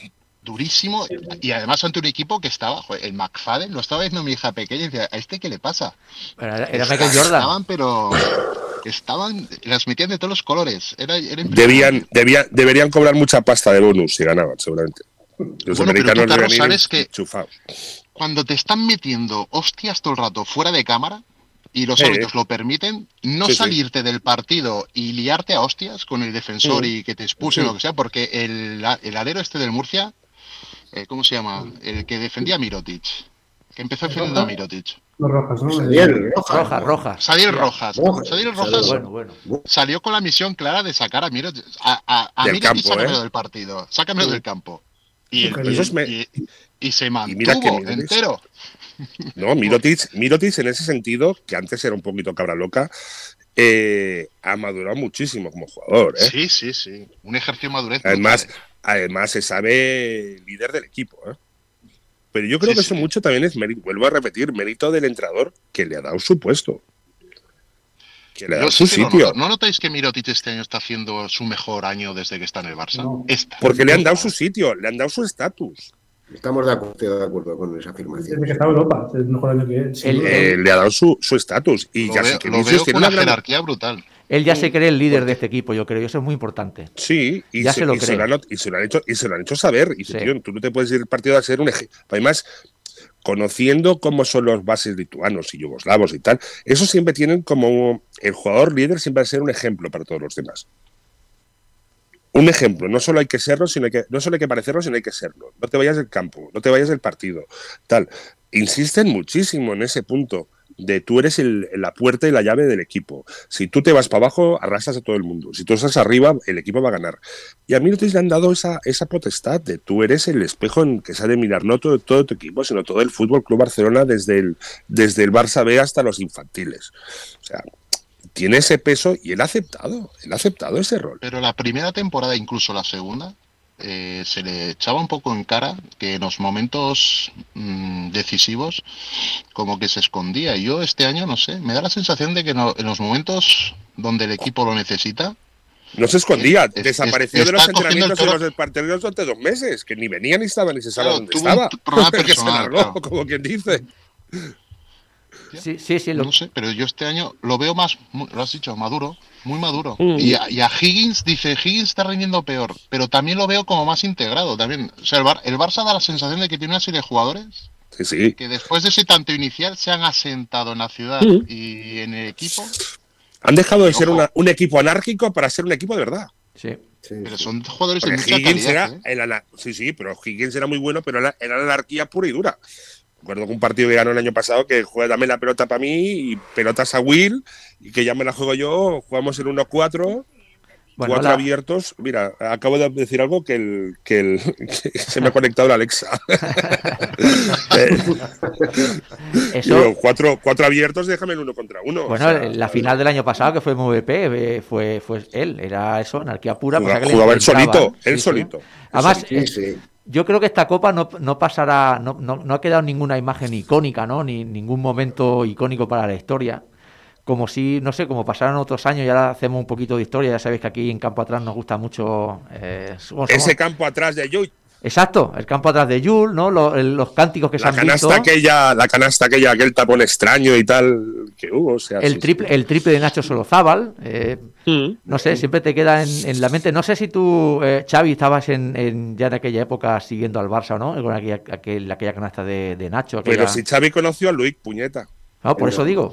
Durísimo y además ante un equipo que estaba, joder, el McFadden, lo estaba viendo mi hija pequeña y decía, ¿a este qué le pasa?
Era, era Michael Jordan.
Estaban, pero estaban, las metían de todos los colores. Era, era.
Debían, debían, deberían cobrar mucha pasta de bonus si ganaban, seguramente. Los
Bueno, pero tú,
americanos
Carlos,
deben ir
sabes que-
enchufados.
Cuando te están metiendo hostias todo el rato fuera de cámara y los árbitros lo permiten, no
Sí, sí.
salirte del partido y liarte a hostias con el defensor
Sí.
y que te expulsen
Sí.
o lo que sea, porque el, el alero este del Murcia, eh, ¿cómo se llama? El que defendía a Mirotic, que empezó defendiendo a Mirotic.
Los rojas, ¿no?
Sadiel, Rojas.
Rojas, rojas.
Sadiel Rojas.
Rojas.
Sadiel
Sadiel.
Rojas
Bueno, bueno.
salió con la misión clara de sacar a Mirotic. A, a, a
Del
Mirotic,
campo,
sácamelo
¿eh?
del partido. Sácamelo del campo. Y, y-
me-
y- y se
mira que
mantuvo
Mirotic-
entero.
No, Mirotic, Mirotic en ese sentido, que antes era un poquito cabra loca, eh, ha madurado muchísimo como jugador. ¿eh?
Sí, sí, sí. Un ejercicio de madurez.
Además. Además se sabe líder del equipo. ¿eh? Pero yo creo
Sí,
que eso
sí.
mucho también es, mérito, vuelvo a repetir, mérito del entrenador que le ha dado su puesto. Que le ha dado su sitio.
¿No notáis que Mirotic este año está haciendo su mejor año desde que está en el Barça?
No.
Esta.
Porque le han dado su sitio, le han dado su estatus.
Estamos de acuerdo, de acuerdo con esa afirmación.
Desde que estaba en Europa, es el mejor año que es.
El-
Eh, le ha dado su su estatus. Y
Lo
ya
veo,
sé que
lo veo con una
gran-
jerarquía brutal.
Él ya se cree el líder de este equipo, yo creo, y eso es muy importante.
Sí, y,
Ya
se,
se lo
y se lo han, y se lo han hecho, y se lo han hecho saber. Y dice,
Sí.
tío, tú no te puedes ir al partido a ser un ejemplo. Además, conociendo cómo son los bases lituanos y yugoslavos y tal, eso siempre tienen como el jugador líder siempre va a ser un ejemplo para todos los demás. Un ejemplo, no solo hay que serlo, sino que, no solo hay que parecerlo, sino hay que serlo. No te vayas del campo, no te vayas del partido, tal. Insisten muchísimo en ese punto de tú eres la puerta y la llave del equipo. Si tú te vas para abajo, arrastras a todo el mundo. Si tú estás arriba, el equipo va a ganar. Y a mí le han dado esa, esa potestad de tú eres el espejo en que se ha de mirar no todo, todo tu equipo, sino todo el Fútbol Club Barcelona desde el, desde el Barça B hasta los infantiles. O sea, tiene ese peso y él ha aceptado, él ha aceptado ese rol.
Pero la primera temporada, incluso la segunda, eh, se le echaba un poco en cara que en los momentos mm, decisivos como que se escondía. Y yo este año, no sé, me da la sensación de que no- en los momentos donde el equipo lo necesita,
No se escondía,
Es-
desapareció
es-
de los entrenamientos
toro.
los partidos durante dos meses, que ni venía ni estaba, ni se sabe
Claro,
dónde
un
estaba.
t- problema
Que se
personal,
largó,
claro.
como quien dice.
Sí, sí, sí. Lo,
no sé, pero yo este año lo veo más, lo has dicho, maduro, muy maduro.
Mm.
Y, a, y a Higgins, dice, Higgins está rindiendo peor, pero también lo veo como más integrado también. O sea, el, Bar- el Barça da la sensación de que tiene una serie de jugadores
Sí, sí.
que después de ese tanto inicial se han asentado en la ciudad
Mm.
y en el equipo,
Han dejado de ser una- un equipo anárquico para ser un equipo de verdad.
sí.
Sí,
pero son jugadores de mucha
Higgins
calidad.
era
¿eh?
el sí, sí, pero Higgins era muy bueno, pero era, era la anarquía pura y dura. Recuerdo que un partido que ganó el año pasado que juega dame la pelota para mí y pelotas a Will y que ya me la juego yo, jugamos en 1-4,
Bueno,
cuatro abiertos. Mira, acabo de decir algo que, el, que, el, *laughs* que se me ha conectado la Alexa. *laughs*
Eso,
digo, cuatro, cuatro abiertos, déjame el uno contra uno.
bueno,
O sea,
la final del año pasado, que fue MVP, eh, fue, fue él. Era eso, anarquía pura.
jugaba,
le
jugaba él solito,
Sí,
él
sí.
solito.
Además,
Sí,
eh,
sí.
Yo creo que esta copa no, no pasará, no, no, no ha quedado ninguna imagen icónica, ¿no? Ni ningún momento icónico para la historia. Como si, no sé, como pasaron otros años y ahora hacemos un poquito de historia. Ya sabéis que aquí en Campo Atrás nos gusta mucho. eh, somos-
Ese
somos-
campo atrás de Joy,
Exacto, el campo atrás de Yul, ¿no? Los, cánticos que se
la
han
canasta
visto.
aquella, la canasta aquella, aquel tapón extraño y tal que hubo. O sea,
El
sí,
triple,
sí.
el triple de Nacho Solozábal. eh, no sé, siempre te queda en, en la mente. No sé si tú, eh, Xavi, estabas en, en- ya en aquella época siguiendo al Barça o no, con aquella, aquel- aquella canasta de, de Nacho.
Pero si Xavi conoció a Luis Puñeta.
No, por eso digo.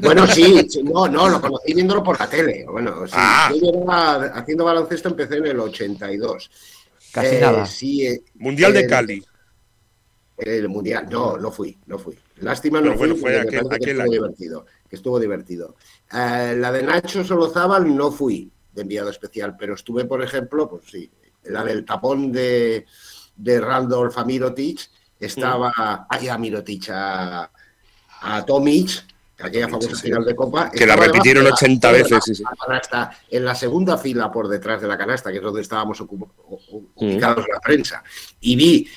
Bueno, sí, sí, no, no, lo conocí viéndolo por la tele. Bueno, sí,
Ah.
yo llevaba haciendo baloncesto, empecé en el 82.
Casi
Eh,
nada.
Sí, eh,
Mundial de Cali.
El mundial, no, no fui, no fui. Lástima,
Pero
no
bueno,
fui,
fue
porque me
aquel-
que
aquel
estuvo
año.
divertido. Que estuvo divertido. Eh, la de Nacho Solozábal no fui de enviado especial, pero estuve, por ejemplo, pues sí, la del tapón de, de Randolph a Mirotic, estaba ahí a Mirotic, a, a Tomic, aquella famosa
sí.
final de Copa.
Que la repitieron
debajo de la-
80
de la-
veces, sí, sí.
la canasta, en la segunda fila por detrás de la canasta, que es donde estábamos u- ubicados la prensa, y vi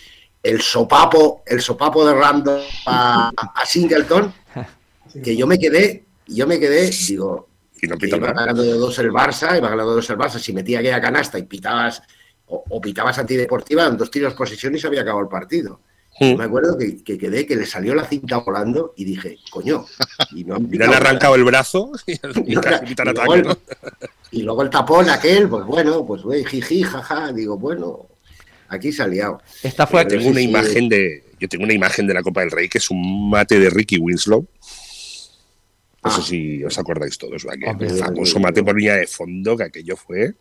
el sopapo, el sopapo de Randall a, a Singleton, que yo me quedé, yo me quedé, digo,
Y no
iba
nada.
ganando de dos el Barça, iba ganando de dos el Barça, si metía aquella canasta y pitabas, o, o pitabas antideportiva, en dos tiros posesión y se había acabado el partido.
Mm.
Me acuerdo que, que quedé, que le salió la cinta volando y dije, coño, y no han *laughs*
Y le han
nada.
arrancado el brazo *laughs* y, *laughs* y
No,
casi
y,
ataque,
luego
¿no?
el, y luego el tapón aquel, pues bueno, pues güey, jiji, jaja, digo, bueno. aquí se ha liado.
Esta fue
Yo tengo una
sí, sí.
imagen de. Yo tengo una imagen de la Copa del Rey que es un mate de Ricky Winslow. No sé
Ah.
si os acordáis todos. aquel
Hombre,
famoso mate por línea de fondo, que aquello fue.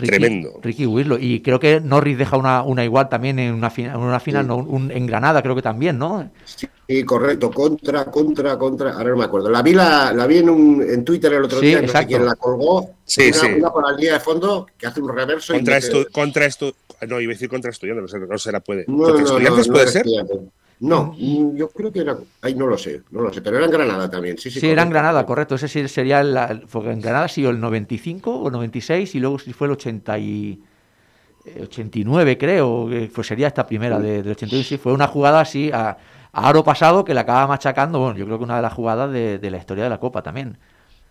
Ricky-
Tremendo.
Ricky Winslow. Y creo que Norris deja una, una igual también en una, fina- en una final,
Sí.
no, un- en Granada creo que también, ¿no?
Sí, correcto, contra, contra, contra, ahora no me acuerdo. La vi, la, la vi en, un, en Twitter el otro
Sí,
día, no sé
exacto.
quién la colgó.
Sí,
una,
sí.
una por la línea de fondo que hace un reverso. y
Contra
mete-
esto. Contra esto. No, iba a decir contra estudiantes, no, no será puede.
No,
¿Contra
no,
estudiantes
no
puede ser?
estudiante. No, mm, yo creo que era. Ay, no lo sé, no lo sé, pero era en Granada también. Sí, sí,
Sí, era en
correcto.
Granada, correcto. Ese sí sería porque en Granada ha sido el 95 o 96 y luego sí fue el 80 y, eh, 89, creo, que pues sería esta primera de, del 81. Sí, fue una jugada así a, a aro pasado que le acaba machacando. Bueno, yo creo que una de las jugadas de, de la historia de la Copa también.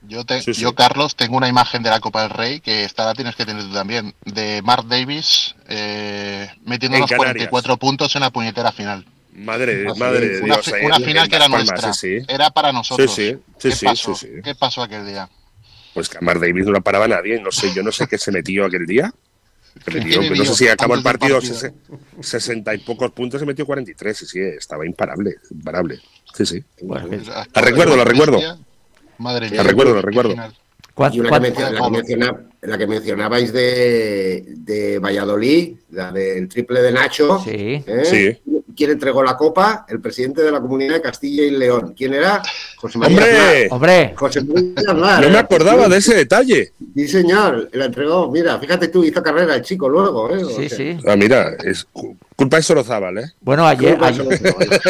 Yo, te-
Sí, sí.
yo, Carlos, tengo una imagen de la Copa del Rey que esta la tienes que tener tú también, de Mark Davis eh, metiendo
Canarias.
44 puntos en la puñetera final.
Madre, madre de
Una,
Dios.
una final que era
Palmas,
nuestra,
Sí, sí.
era para nosotros.
Sí, sí, sí,
¿Qué,
sí,
pasó?
sí, sí.
¿Qué pasó aquel día?
Pues que a Mark Davis no la paraba nadie. No sé, yo no sé qué se metió aquel día. *laughs* Se metió,
¿Qué
que no sé si acabó el partido,
partido?
sese- 60 y pocos puntos, se metió 43. Sí, sí, estaba imparable. Imparable. Sí, sí.
Bueno, que-
La recuerdo, la recuerdo.
Madre
La recuerdo, la recuerdo.
Final.
¿Cuán-
Y una que, menciona- la, que menciona- la que mencionabais de, de Valladolid, la del triple de Nacho.
Sí.
¿eh?
Sí.
¿Quién entregó la copa? El presidente de la comunidad de Castilla y León. ¿Quién era? José María Aznar.
¡Hombre!
Hombre,
José María Aznar,
No me
¿eh?
acordaba de ese detalle.
Sí, señor, la entregó. Mira, fíjate tú, hizo carrera el chico luego. ¿eh? O
sí,
sea,
sí.
Ah, mira, es culpa de Sorozábal, ¿eh?
Bueno, ayer, ayer,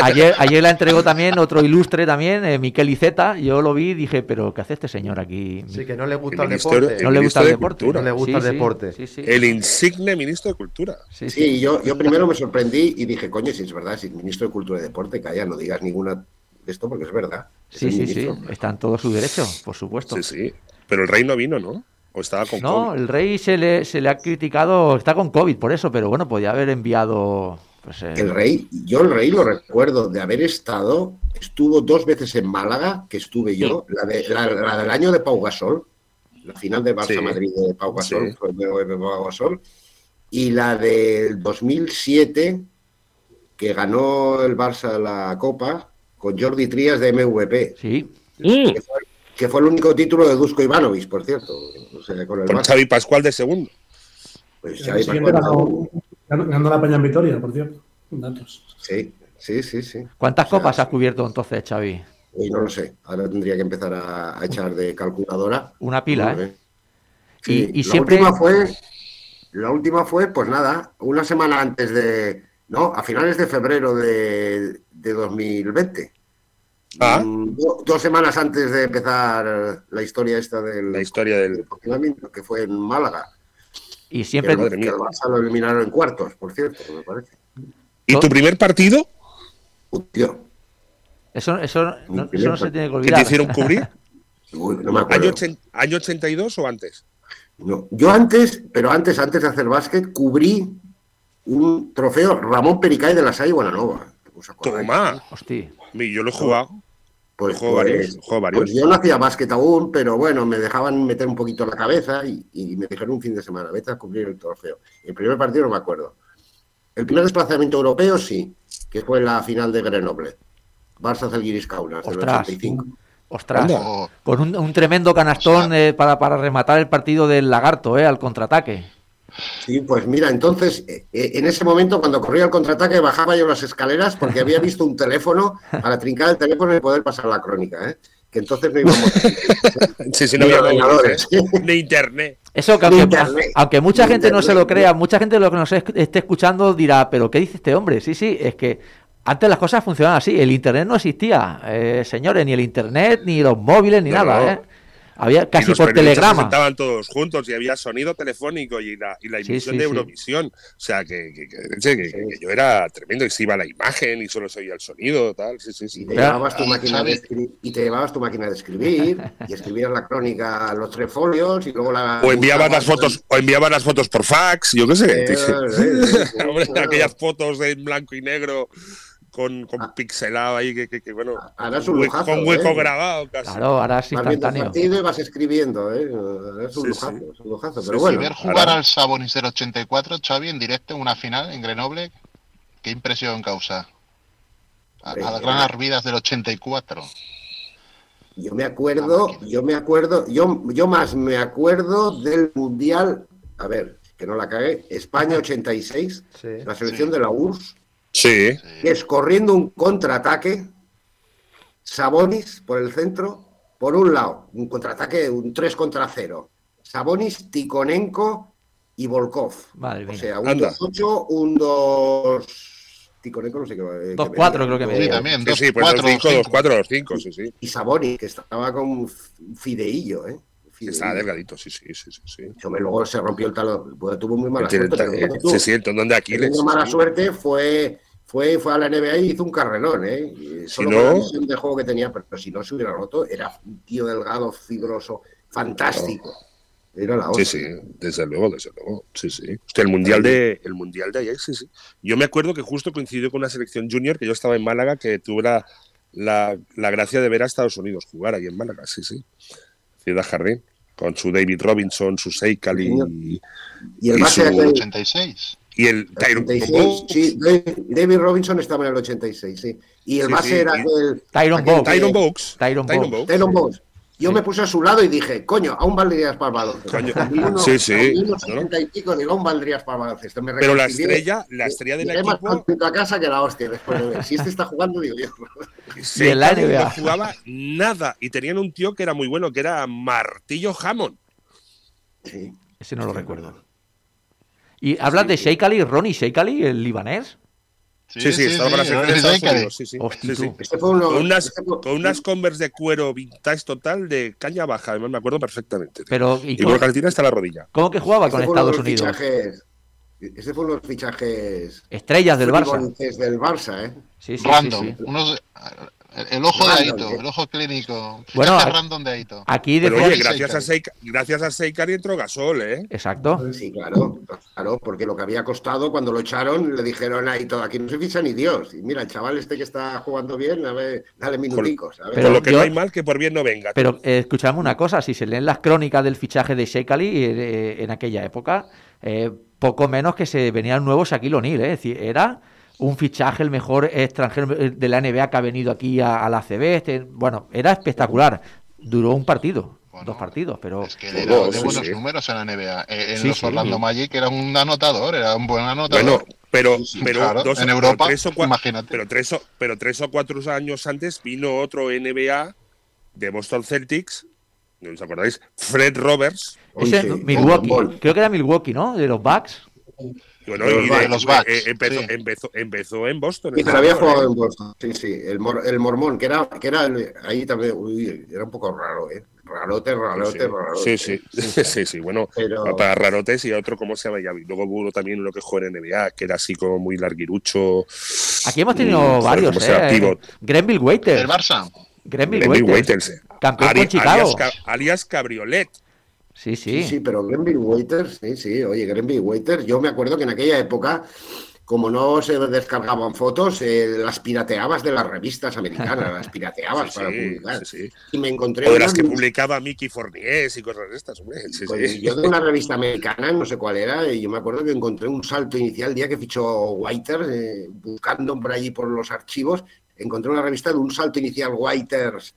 ayer, ayer la entregó también otro ilustre también, eh, Miquel Iceta. Yo lo vi y dije, pero ¿qué hace este señor aquí?
Sí, que no le gusta
El
deporte.
no le gusta el
de
deporte.
Cultura.
No le gusta el
Sí,
deporte.
Sí, sí.
El insigne ministro de Cultura.
Sí, sí.
Sí, yo, yo primero me sorprendí y dije, coño, si es verdad, si el ministro de Cultura y Deporte, calla, no digas ninguna de esto porque es verdad. Es
Sí, sí, sí, está en todo su derecho, por supuesto.
Sí, sí. Pero el rey no vino, ¿no? O estaba con
No,
COVID.
el rey se le, se le ha criticado, está con COVID por eso, pero bueno, podía haber enviado... Pues, eh,
El rey, yo el rey lo recuerdo de haber estado, estuvo dos veces en Málaga, que estuve yo, la, de- la- la del año de Pau Gasol, la final de Barça
Sí.
Madrid de Pau Gasol,
Sí.
fue de- de Pau Gasol, y la del 2007, que ganó el Barça la Copa con Jordi Trías de MVP,
Sí,
que fue, que fue el único título de Dusko Ivanovic, por cierto. O sea, con el
Con. Xavi Pascual de segundo.
Pues Xavi Pascual.
ganó, la Peña en Vitoria, por cierto. Datos.
Sí, sí, sí, sí.
¿Cuántas
O sea,
copas has cubierto entonces, Xavi?
No lo sé. Ahora tendría que empezar a, a echar de calculadora.
Una pila,
No,
¿eh?
Sí,
Y- y
la
siempre-
última fue, la última fue, pues nada, una semana antes de, no, a finales de febrero de, de 2020.
Ah.
Mm, do- dos semanas antes de empezar la historia esta del
La historia del.
confinamiento, que fue en Málaga.
Y
Que,
siempre...
que el Barça lo eliminaron en cuartos, por cierto, me parece.
¿Y tu primer partido?
Tío,
Eso, eso, no, eso no se tiene que
¿Que
olvidar.
te hicieron cubrir? *laughs*
uy, no me acuerdo.
¿Año, ochen- ¿Año 82 o antes?
No, yo antes, pero antes, antes de hacer básquet, cubrí un trofeo Ramón Pericay de la Salle Guananova.
Toma.
Hostia.
Yo lo he jugado.
Pues,
juego varios, juego varios.
pues yo no hacía básquet aún, pero bueno, me dejaban meter un poquito la cabeza y, y me dijeron un fin de semana, vete a cubrir el trofeo. El primer partido no me acuerdo. El primer desplazamiento europeo sí, que fue la final de Grenoble. Barça Zalgiris Kaunas del
Ostras.
85.
Ostras.
Anda.
Con un, un tremendo canastón eh, para, para rematar el partido del lagarto, ¿eh? Al contraataque.
Sí, pues mira, entonces, eh, eh, en ese momento, cuando corría el contraataque, bajaba yo las escaleras porque había visto un teléfono para trincar el teléfono y poder pasar la crónica, ¿eh? Que entonces no íbamos *laughs*
Sí, sí, no había
ordenadores.
de internet.
Eso que aunque,
internet.
aunque mucha
De
gente no se lo crea, mucha gente lo que nos es- esté escuchando dirá, pero ¿qué dice este hombre? Sí, sí, es que antes las cosas funcionaban así, el internet no existía, eh, señores, ni el internet, ni los móviles, ni
No,
nada,
no.
¿eh? Había
Y
casi
los
por telegrama.
sentaban todos juntos y había sonido telefónico y la, y la
Sí,
emisión
sí,
de
sí.
Eurovisión. O sea, que, que- que- que- que- que yo era tremendo y se iba la imagen y solo se oía el sonido, tal. Sí, sí, sí.
Y te, llevabas tu
Ah,
máquina de
Xavi.
escri- y te llevabas tu máquina de escribir y escribías la crónica a los tres folios y luego la
O enviabas las fotos, o enviabas las fotos por fax, yo qué sé.
Eh, eh, eh,
Hombre, *laughs*
eh,
aquellas fotos en blanco y negro con, con
Ah.
pixelado ahí, que, que- que, bueno,
Ahora es
con
un lujazo,
con hueco
¿eh?
grabado casi.
Claro, ahora es
Vas viendo el
instantáneo.
partido y vas escribiendo, ¿eh? Ahora Es un
Sí,
lujazo,
sí.
es un lujazo. Pero
sí,
bueno,
Y ver jugar
ahora-
al Sabonis del 84, Xavi, en directo, en una final en Grenoble, ¿qué impresión causa? A, a las
Hombre,
Gran. Arvidas del 84.
yo me acuerdo, yo me acuerdo, yo, yo más me acuerdo del Mundial, a ver, que no la cagué, España 86,
Sí.
la selección
Sí.
de la URSS,
Sí,
que es corriendo un contraataque, Sabonis por el centro, por un lado, un contraataque, un 3 contra 0. Sabonis, Tikonenko y Volkov.
Madre
O sea, un
Anda.
2-8, un 2. Tikonenko no sé qué. eh,
2-4
qué
creo que me
Sí, también,
sí,
dos,
sí, pues
cuatro,
2-5,
cinco.
2-4, 2-5, sí, sí.
Y Sabonis, que estaba con un fideillo, ¿eh?
Sí. Está delgadito, sí, sí, sí, sí. sí.
Hombre, luego se rompió el talón. Pues tuvo muy mala
Tiene-
suerte.
eh,
luego tuvo-
sí, sí, el tendón de Aquiles.
Teniendo mala
sí.
suerte fue, fue, fue a la NBA y hizo un carrerón, ¿eh? Y Solo
Si
con la
no-
visión de juego que tenía, pero si no se hubiera roto, era un tío delgado, fibroso, fantástico. Era la
Sí,
otra.
sí, desde luego, desde luego. Sí, sí. El mundial de el mundial de ayer, sí, sí. Yo me acuerdo que justo coincidió con una selección junior que yo estaba en Málaga, que tuve la, la, la gracia de ver a Estados Unidos jugar ahí en Málaga, sí, sí. Ciudad Jardín, con su David Robinson, su Seikal y,
Y el
y
base
su-
aquel,
86.
y el Tyron
86, sí, David Robinson estaba en el 86, sí. Y el
Sí,
base
sí,
era
y-
aquel.
Tyron Box.
Tyron Box.
Tyron Box.
Yo
Sí.
me puse a su lado y dije, coño, aún valdrías para el baloncesto.
Sí, sí,
con mi uno
¿no?
60 y pico, digo, aún valdrías para el baloncesto. Me
Pero la estrella, la estrella del
Llegué más
equipo
contento a casa que la hostia después de ver. Si este está jugando, digo yo.
La
Seikal
NBA.
no jugaba nada y tenían un tío que era muy bueno, que era Martillo Hammond.
Sí.
Ese no lo recuerdo. ¿Y hablas de Sheikh Ali, Ronnie Sheikh Ali, el libanés?
Sí, sí, estaba con la.
Este.
Con unas, Converse de cuero vintage total de caña baja, además me acuerdo perfectamente. tío.
Pero, ¿y
y con hasta la rodilla.
cómo que jugaba
este
con Estados Unidos?
Fichajes, este fue uno de los fichajes.
Estrellas del Barça.
del Barça, ¿eh?
Sí, sí, sí,
Random. Unos- el, el ojo de Aito, el ojo clínico.
Bueno, a-
random de Aito.
Aquí
Pero
decía...
oye, gracias a, Seikal, gracias a Seikal entró Gasol, ¿eh?
Exacto.
Sí, claro, claro, porque lo que había costado cuando lo echaron, le dijeron ahí todo, aquí no se ficha ni Dios. Y mira, el chaval este que está jugando bien, a ver, dale minuticos. ¿sabes?
Pero
lo que
yo-
no hay mal que por bien no venga.
Pero eh, escuchadme una cosa, si se leen las crónicas del fichaje de Sheikh Ali eh, en aquella época, eh, poco menos que se venía el nuevo Shaquille O'Neal, ¿eh? es decir, era un fichaje, el mejor extranjero eh, de la NBA que ha venido aquí a, a la CB, este- bueno, era espectacular, duró un partido,
Bueno,
dos partidos, pero
Es que él era de
sí,
buenos
sí.
números en la NBA. Eh, En
Sí,
los
sí.
Orlando Magic era un anotador, era un buen anotador.
Bueno, pero, pero,
claro,
dos,
en Europa,
tres o cua-
imagínate.
pero tres o, pero tres o cuatro años antes vino otro NBA de Boston Celtics, ¿no os acordáis? Fred Roberts.
ese
sí,
Milwaukee, creo que era Milwaukee, ¿no? De los Bucks.
Y Bueno,
los
y de-
los Bucks,
eh, empezó,
sí.
empezó, empezó en Boston. El
pero había jugado
¿eh?
en Boston. Sí, sí, el, mor- el mormón, que era, que era el- ahí también, uy, era un poco raro, ¿eh? Rarote, rarote, rarote.
Sí, sí, *laughs* sí, sí, sí, bueno,
Pero-
para rarotes y otro, ¿cómo se llama? Ya vi. Luego hubo también uno que jugó en NBA, que era así como muy larguirucho.
Aquí hemos tenido
Mm,
varios,
¿cómo se?
¿eh?
Pivot.
Grenville
El
Waiters.
Barça.
Grenville Waiters.
Waiters.
Campeón
Ali-
con Chicago.
alias, Ca- alias Cabriolet.
Sí,
Sí,
sí.
sí, pero Grenville Waiters, sí, sí, oye, Grenville Waiters, yo me acuerdo que en aquella época, como no se descargaban fotos, eh, las pirateabas de las revistas americanas, las *laughs* pirateabas
Sí,
para publicar.
sí, sí.
Y me encontré
O de las que publicaba Mickey Forniés y cosas de estas, hombre.
Pues yo de una revista americana, no sé cuál era, y yo me acuerdo que encontré un salto inicial el día que fichó Waiters, eh, buscando por allí por los archivos, encontré una revista de un salto inicial Waiters,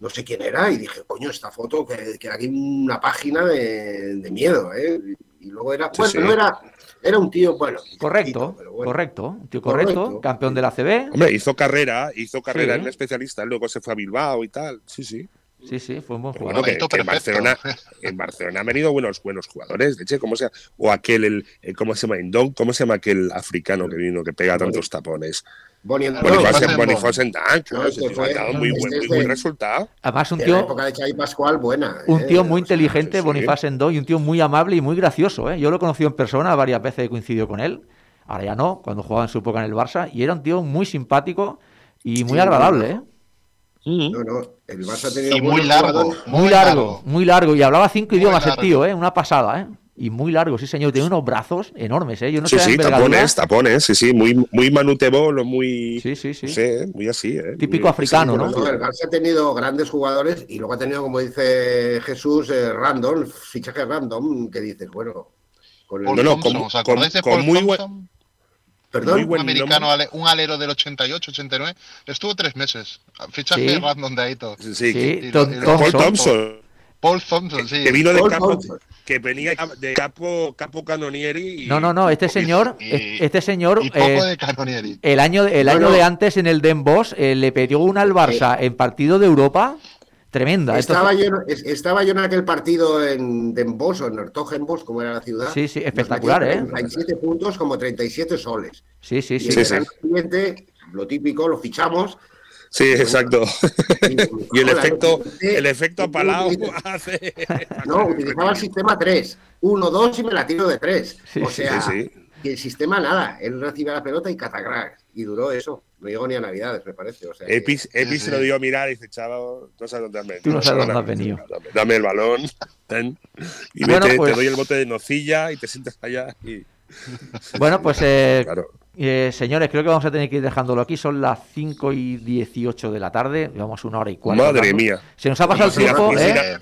no sé quién era, y dije, coño, esta foto, que, que aquí una página de, de miedo, ¿eh? Y luego era, bueno,
sí.
no era, era un tío, bueno,
Correcto,
bueno.
correcto. Un tío correcto,
Correcto.
campeón de la CB.
Hombre, hizo carrera, hizo carrera
Sí.
en especialista, luego se fue a Bilbao y tal. Sí, sí.
Sí, sí, fue un buen jugador.
bueno, que, que en. Barcelona, en Barcelona han venido buenos, buenos jugadores, de hecho, ¿cómo se llama? O aquel, el, el- ¿cómo se llama? Indón, ¿cómo se llama aquel africano que vino que pega tantos tapones?
Bonnie and
Boniface en
este
tío dado muy
este
buen,
es
muy buen resultado.
Además, un
de la
tío,
época de Xavi Pascual, buena.
un
¿eh?
tío muy inteligente,
sí, sí.
Boniface Endó, y un tío muy amable y muy gracioso. ¿eh? Yo lo he conocido en persona, varias veces he coincidido con él. Ahora ya no, cuando jugaba en su época en el Barça. Y era un tío muy simpático y muy
Sí,
agradable. ¿eh?
No, no, el Barça ha tenido
Y muy largo.
jugadores.
Muy largo, muy largo. Y hablaba cinco idiomas el
largo.
tío, ¿eh? una pasada. ¿eh? y muy largo, sí señor. Tiene unos brazos enormes, ¿eh? Yo no
sí, sí, tapones, tapones, sí, sí, muy, muy manutebolo, muy.
Sí, sí, sí.
No sé, muy así, ¿eh?
Típico
Muy-
africano,
sí,
¿no?
pero-
El Barça ha tenido grandes jugadores y luego ha tenido, como dice Jesús, eh, random, fichaje random, que dices, bueno, con el-
No, no, con-
¿os acordáis de
con-
Paul
con muy buen-?
Perdón,
muy
Un americano,
nombre.
un alero del 88, 89. Estuvo tres meses. Fichaje
Sí.
random de ahí todo.
Sí,
Sí,
y
Tom-
y
Paul
Thompson.
Paul Thompson, sí.
que vino de
Paul
capo,
Thompson.
que venía de capo, capo canonieri. Y,
No, no, no, este señor,
y-
este señor,
Y poco
eh,
de Canonieri.
el año, el año de antes en el Den Bosch eh, le pegó una al Barça en partido de Europa tremenda.
Estaba
Entonces-
yo, en- es- estaba yo en aquel partido en Den Bosch o en Hertogenbosch, como era la ciudad.
Sí, sí, espectacular, ¿eh?
37 puntos, como 37 soles.
sí, sí,
Y
sí.
el
Sí, sí.
siguiente, lo típico, lo fichamos.
Sí, exacto. Y *laughs* el
Hola,
efecto, el efecto apalado *laughs* hace. *laughs*
No, utilizaba el sistema 3. 1, 2 y me la tiro de 3.
Sí,
o sea,
sí, sí.
Y el sistema nada. Él recibía la pelota y catacrack. Y duró eso. No llegó ni a Navidades, me parece. O sea, que-
Epis, Epis se lo dio a mirar y dice, chaval, no sabes dónde has venido.
Tú no sabes dónde has
Dame-
venido.
Dame, dame el balón, *laughs* ten, y
Bueno,
vete,
pues-
te doy el bote de nocilla y te sientas allá. Y, *laughs*
Bueno, pues eh,
claro.
eh, señores, creo que vamos a tener que ir dejándolo aquí. Son las 5 y 18 de la tarde. Llevamos una hora y cuarto.
Madre mía.
Se nos ha pasado el tiempo, ¿eh?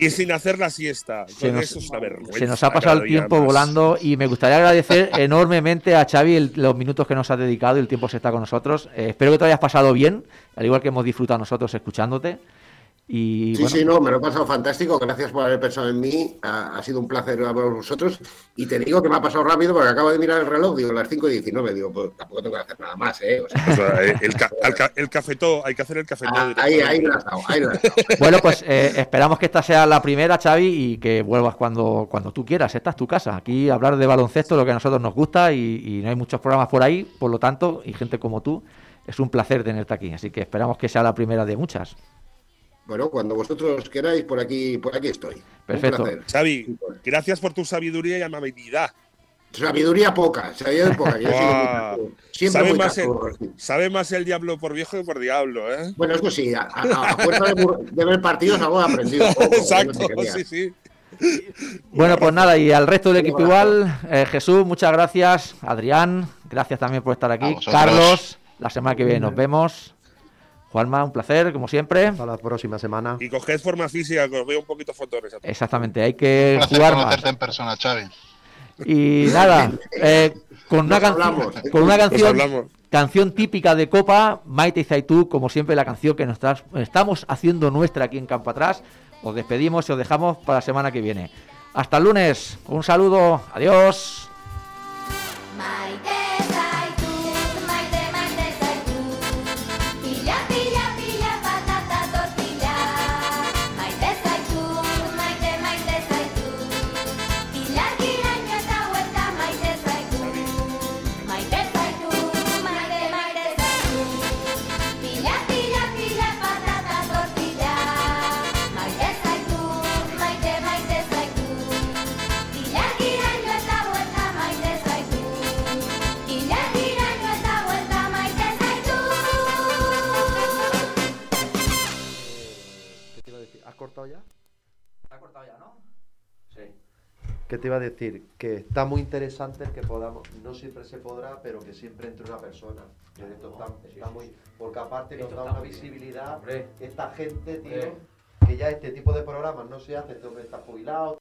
Y sin hacer la siesta.
Se nos-
Eso es una vergüenza.
Se nos ha pasado el tiempo
más.
volando y me gustaría agradecer *laughs* enormemente a Xavi el- los minutos que nos ha dedicado y el tiempo que está con nosotros. Eh, espero que te hayas pasado bien, al igual que hemos disfrutado nosotros escuchándote. Y
Sí,
bueno,
sí, no, me lo he pasado fantástico. Gracias por haber pensado en mí. Ha, ha sido un placer hablar con vosotros. Y te digo que me ha pasado rápido porque acabo de mirar el reloj. Digo, las 5 y 19. Digo, pues tampoco tengo que hacer nada más, ¿eh? O sea,
O sea, el, el ca- el ca- el cafetó, hay que hacer el cafetó.
ah, ahí, ahí has dado, ahí has dado.
bueno, pues eh, esperamos que esta sea la primera, Xavi, y que vuelvas cuando, cuando tú quieras. Esta es tu casa. Aquí hablar de baloncesto es lo que a nosotros nos gusta y, y no hay muchos programas por ahí, por lo tanto, y gente como tú, es un placer tenerte aquí. Así que esperamos que sea la primera de muchas.
Bueno, cuando vosotros queráis, por aquí, por aquí estoy. Un
Perfecto.
placer.
Xavi, gracias por tu sabiduría y amabilidad.
Sabiduría poca, sabiduría poca. Yo he sido muy
Guau.
caco. Siempre
Sabe
muy
más, el, sabe más el diablo por viejo que por diablo, ¿eh?
Bueno, eso sí, a, a, a fuerza de, ver partidos algo he aprendido. poco,
Exacto, sí, sí.
Bueno, pues nada, y al resto del equipo igual, eh, Jesús, muchas gracias, Adrián, gracias también por estar aquí. Carlos, la semana que viene nos vemos, Juanma, un placer, como siempre,
Hasta la próxima semana.
Y coged forma física, que os veo un poquito fotones.
exactamente, hay que
Un
jugar más.
en persona, Xavi.
Y nada, eh, con, una canción, con una canción, típica de Copa, Maite y Zaitú, como siempre la canción que nos estamos haciendo nuestra aquí en Campo Atrás, os despedimos y os dejamos para la semana que viene. Hasta el lunes, un saludo, adiós.
Maite
cortado ya?
¿Está cortado ya, no? Sí.
¿Qué te iba a decir? Que está muy interesante el que podamos, no siempre se podrá, pero que siempre entre una persona. Que esto está, está muy, porque aparte nos da una
bien.
visibilidad, esta gente, tío,
Hombre.
que ya este tipo de programas no se hace, este hombre está jubilado,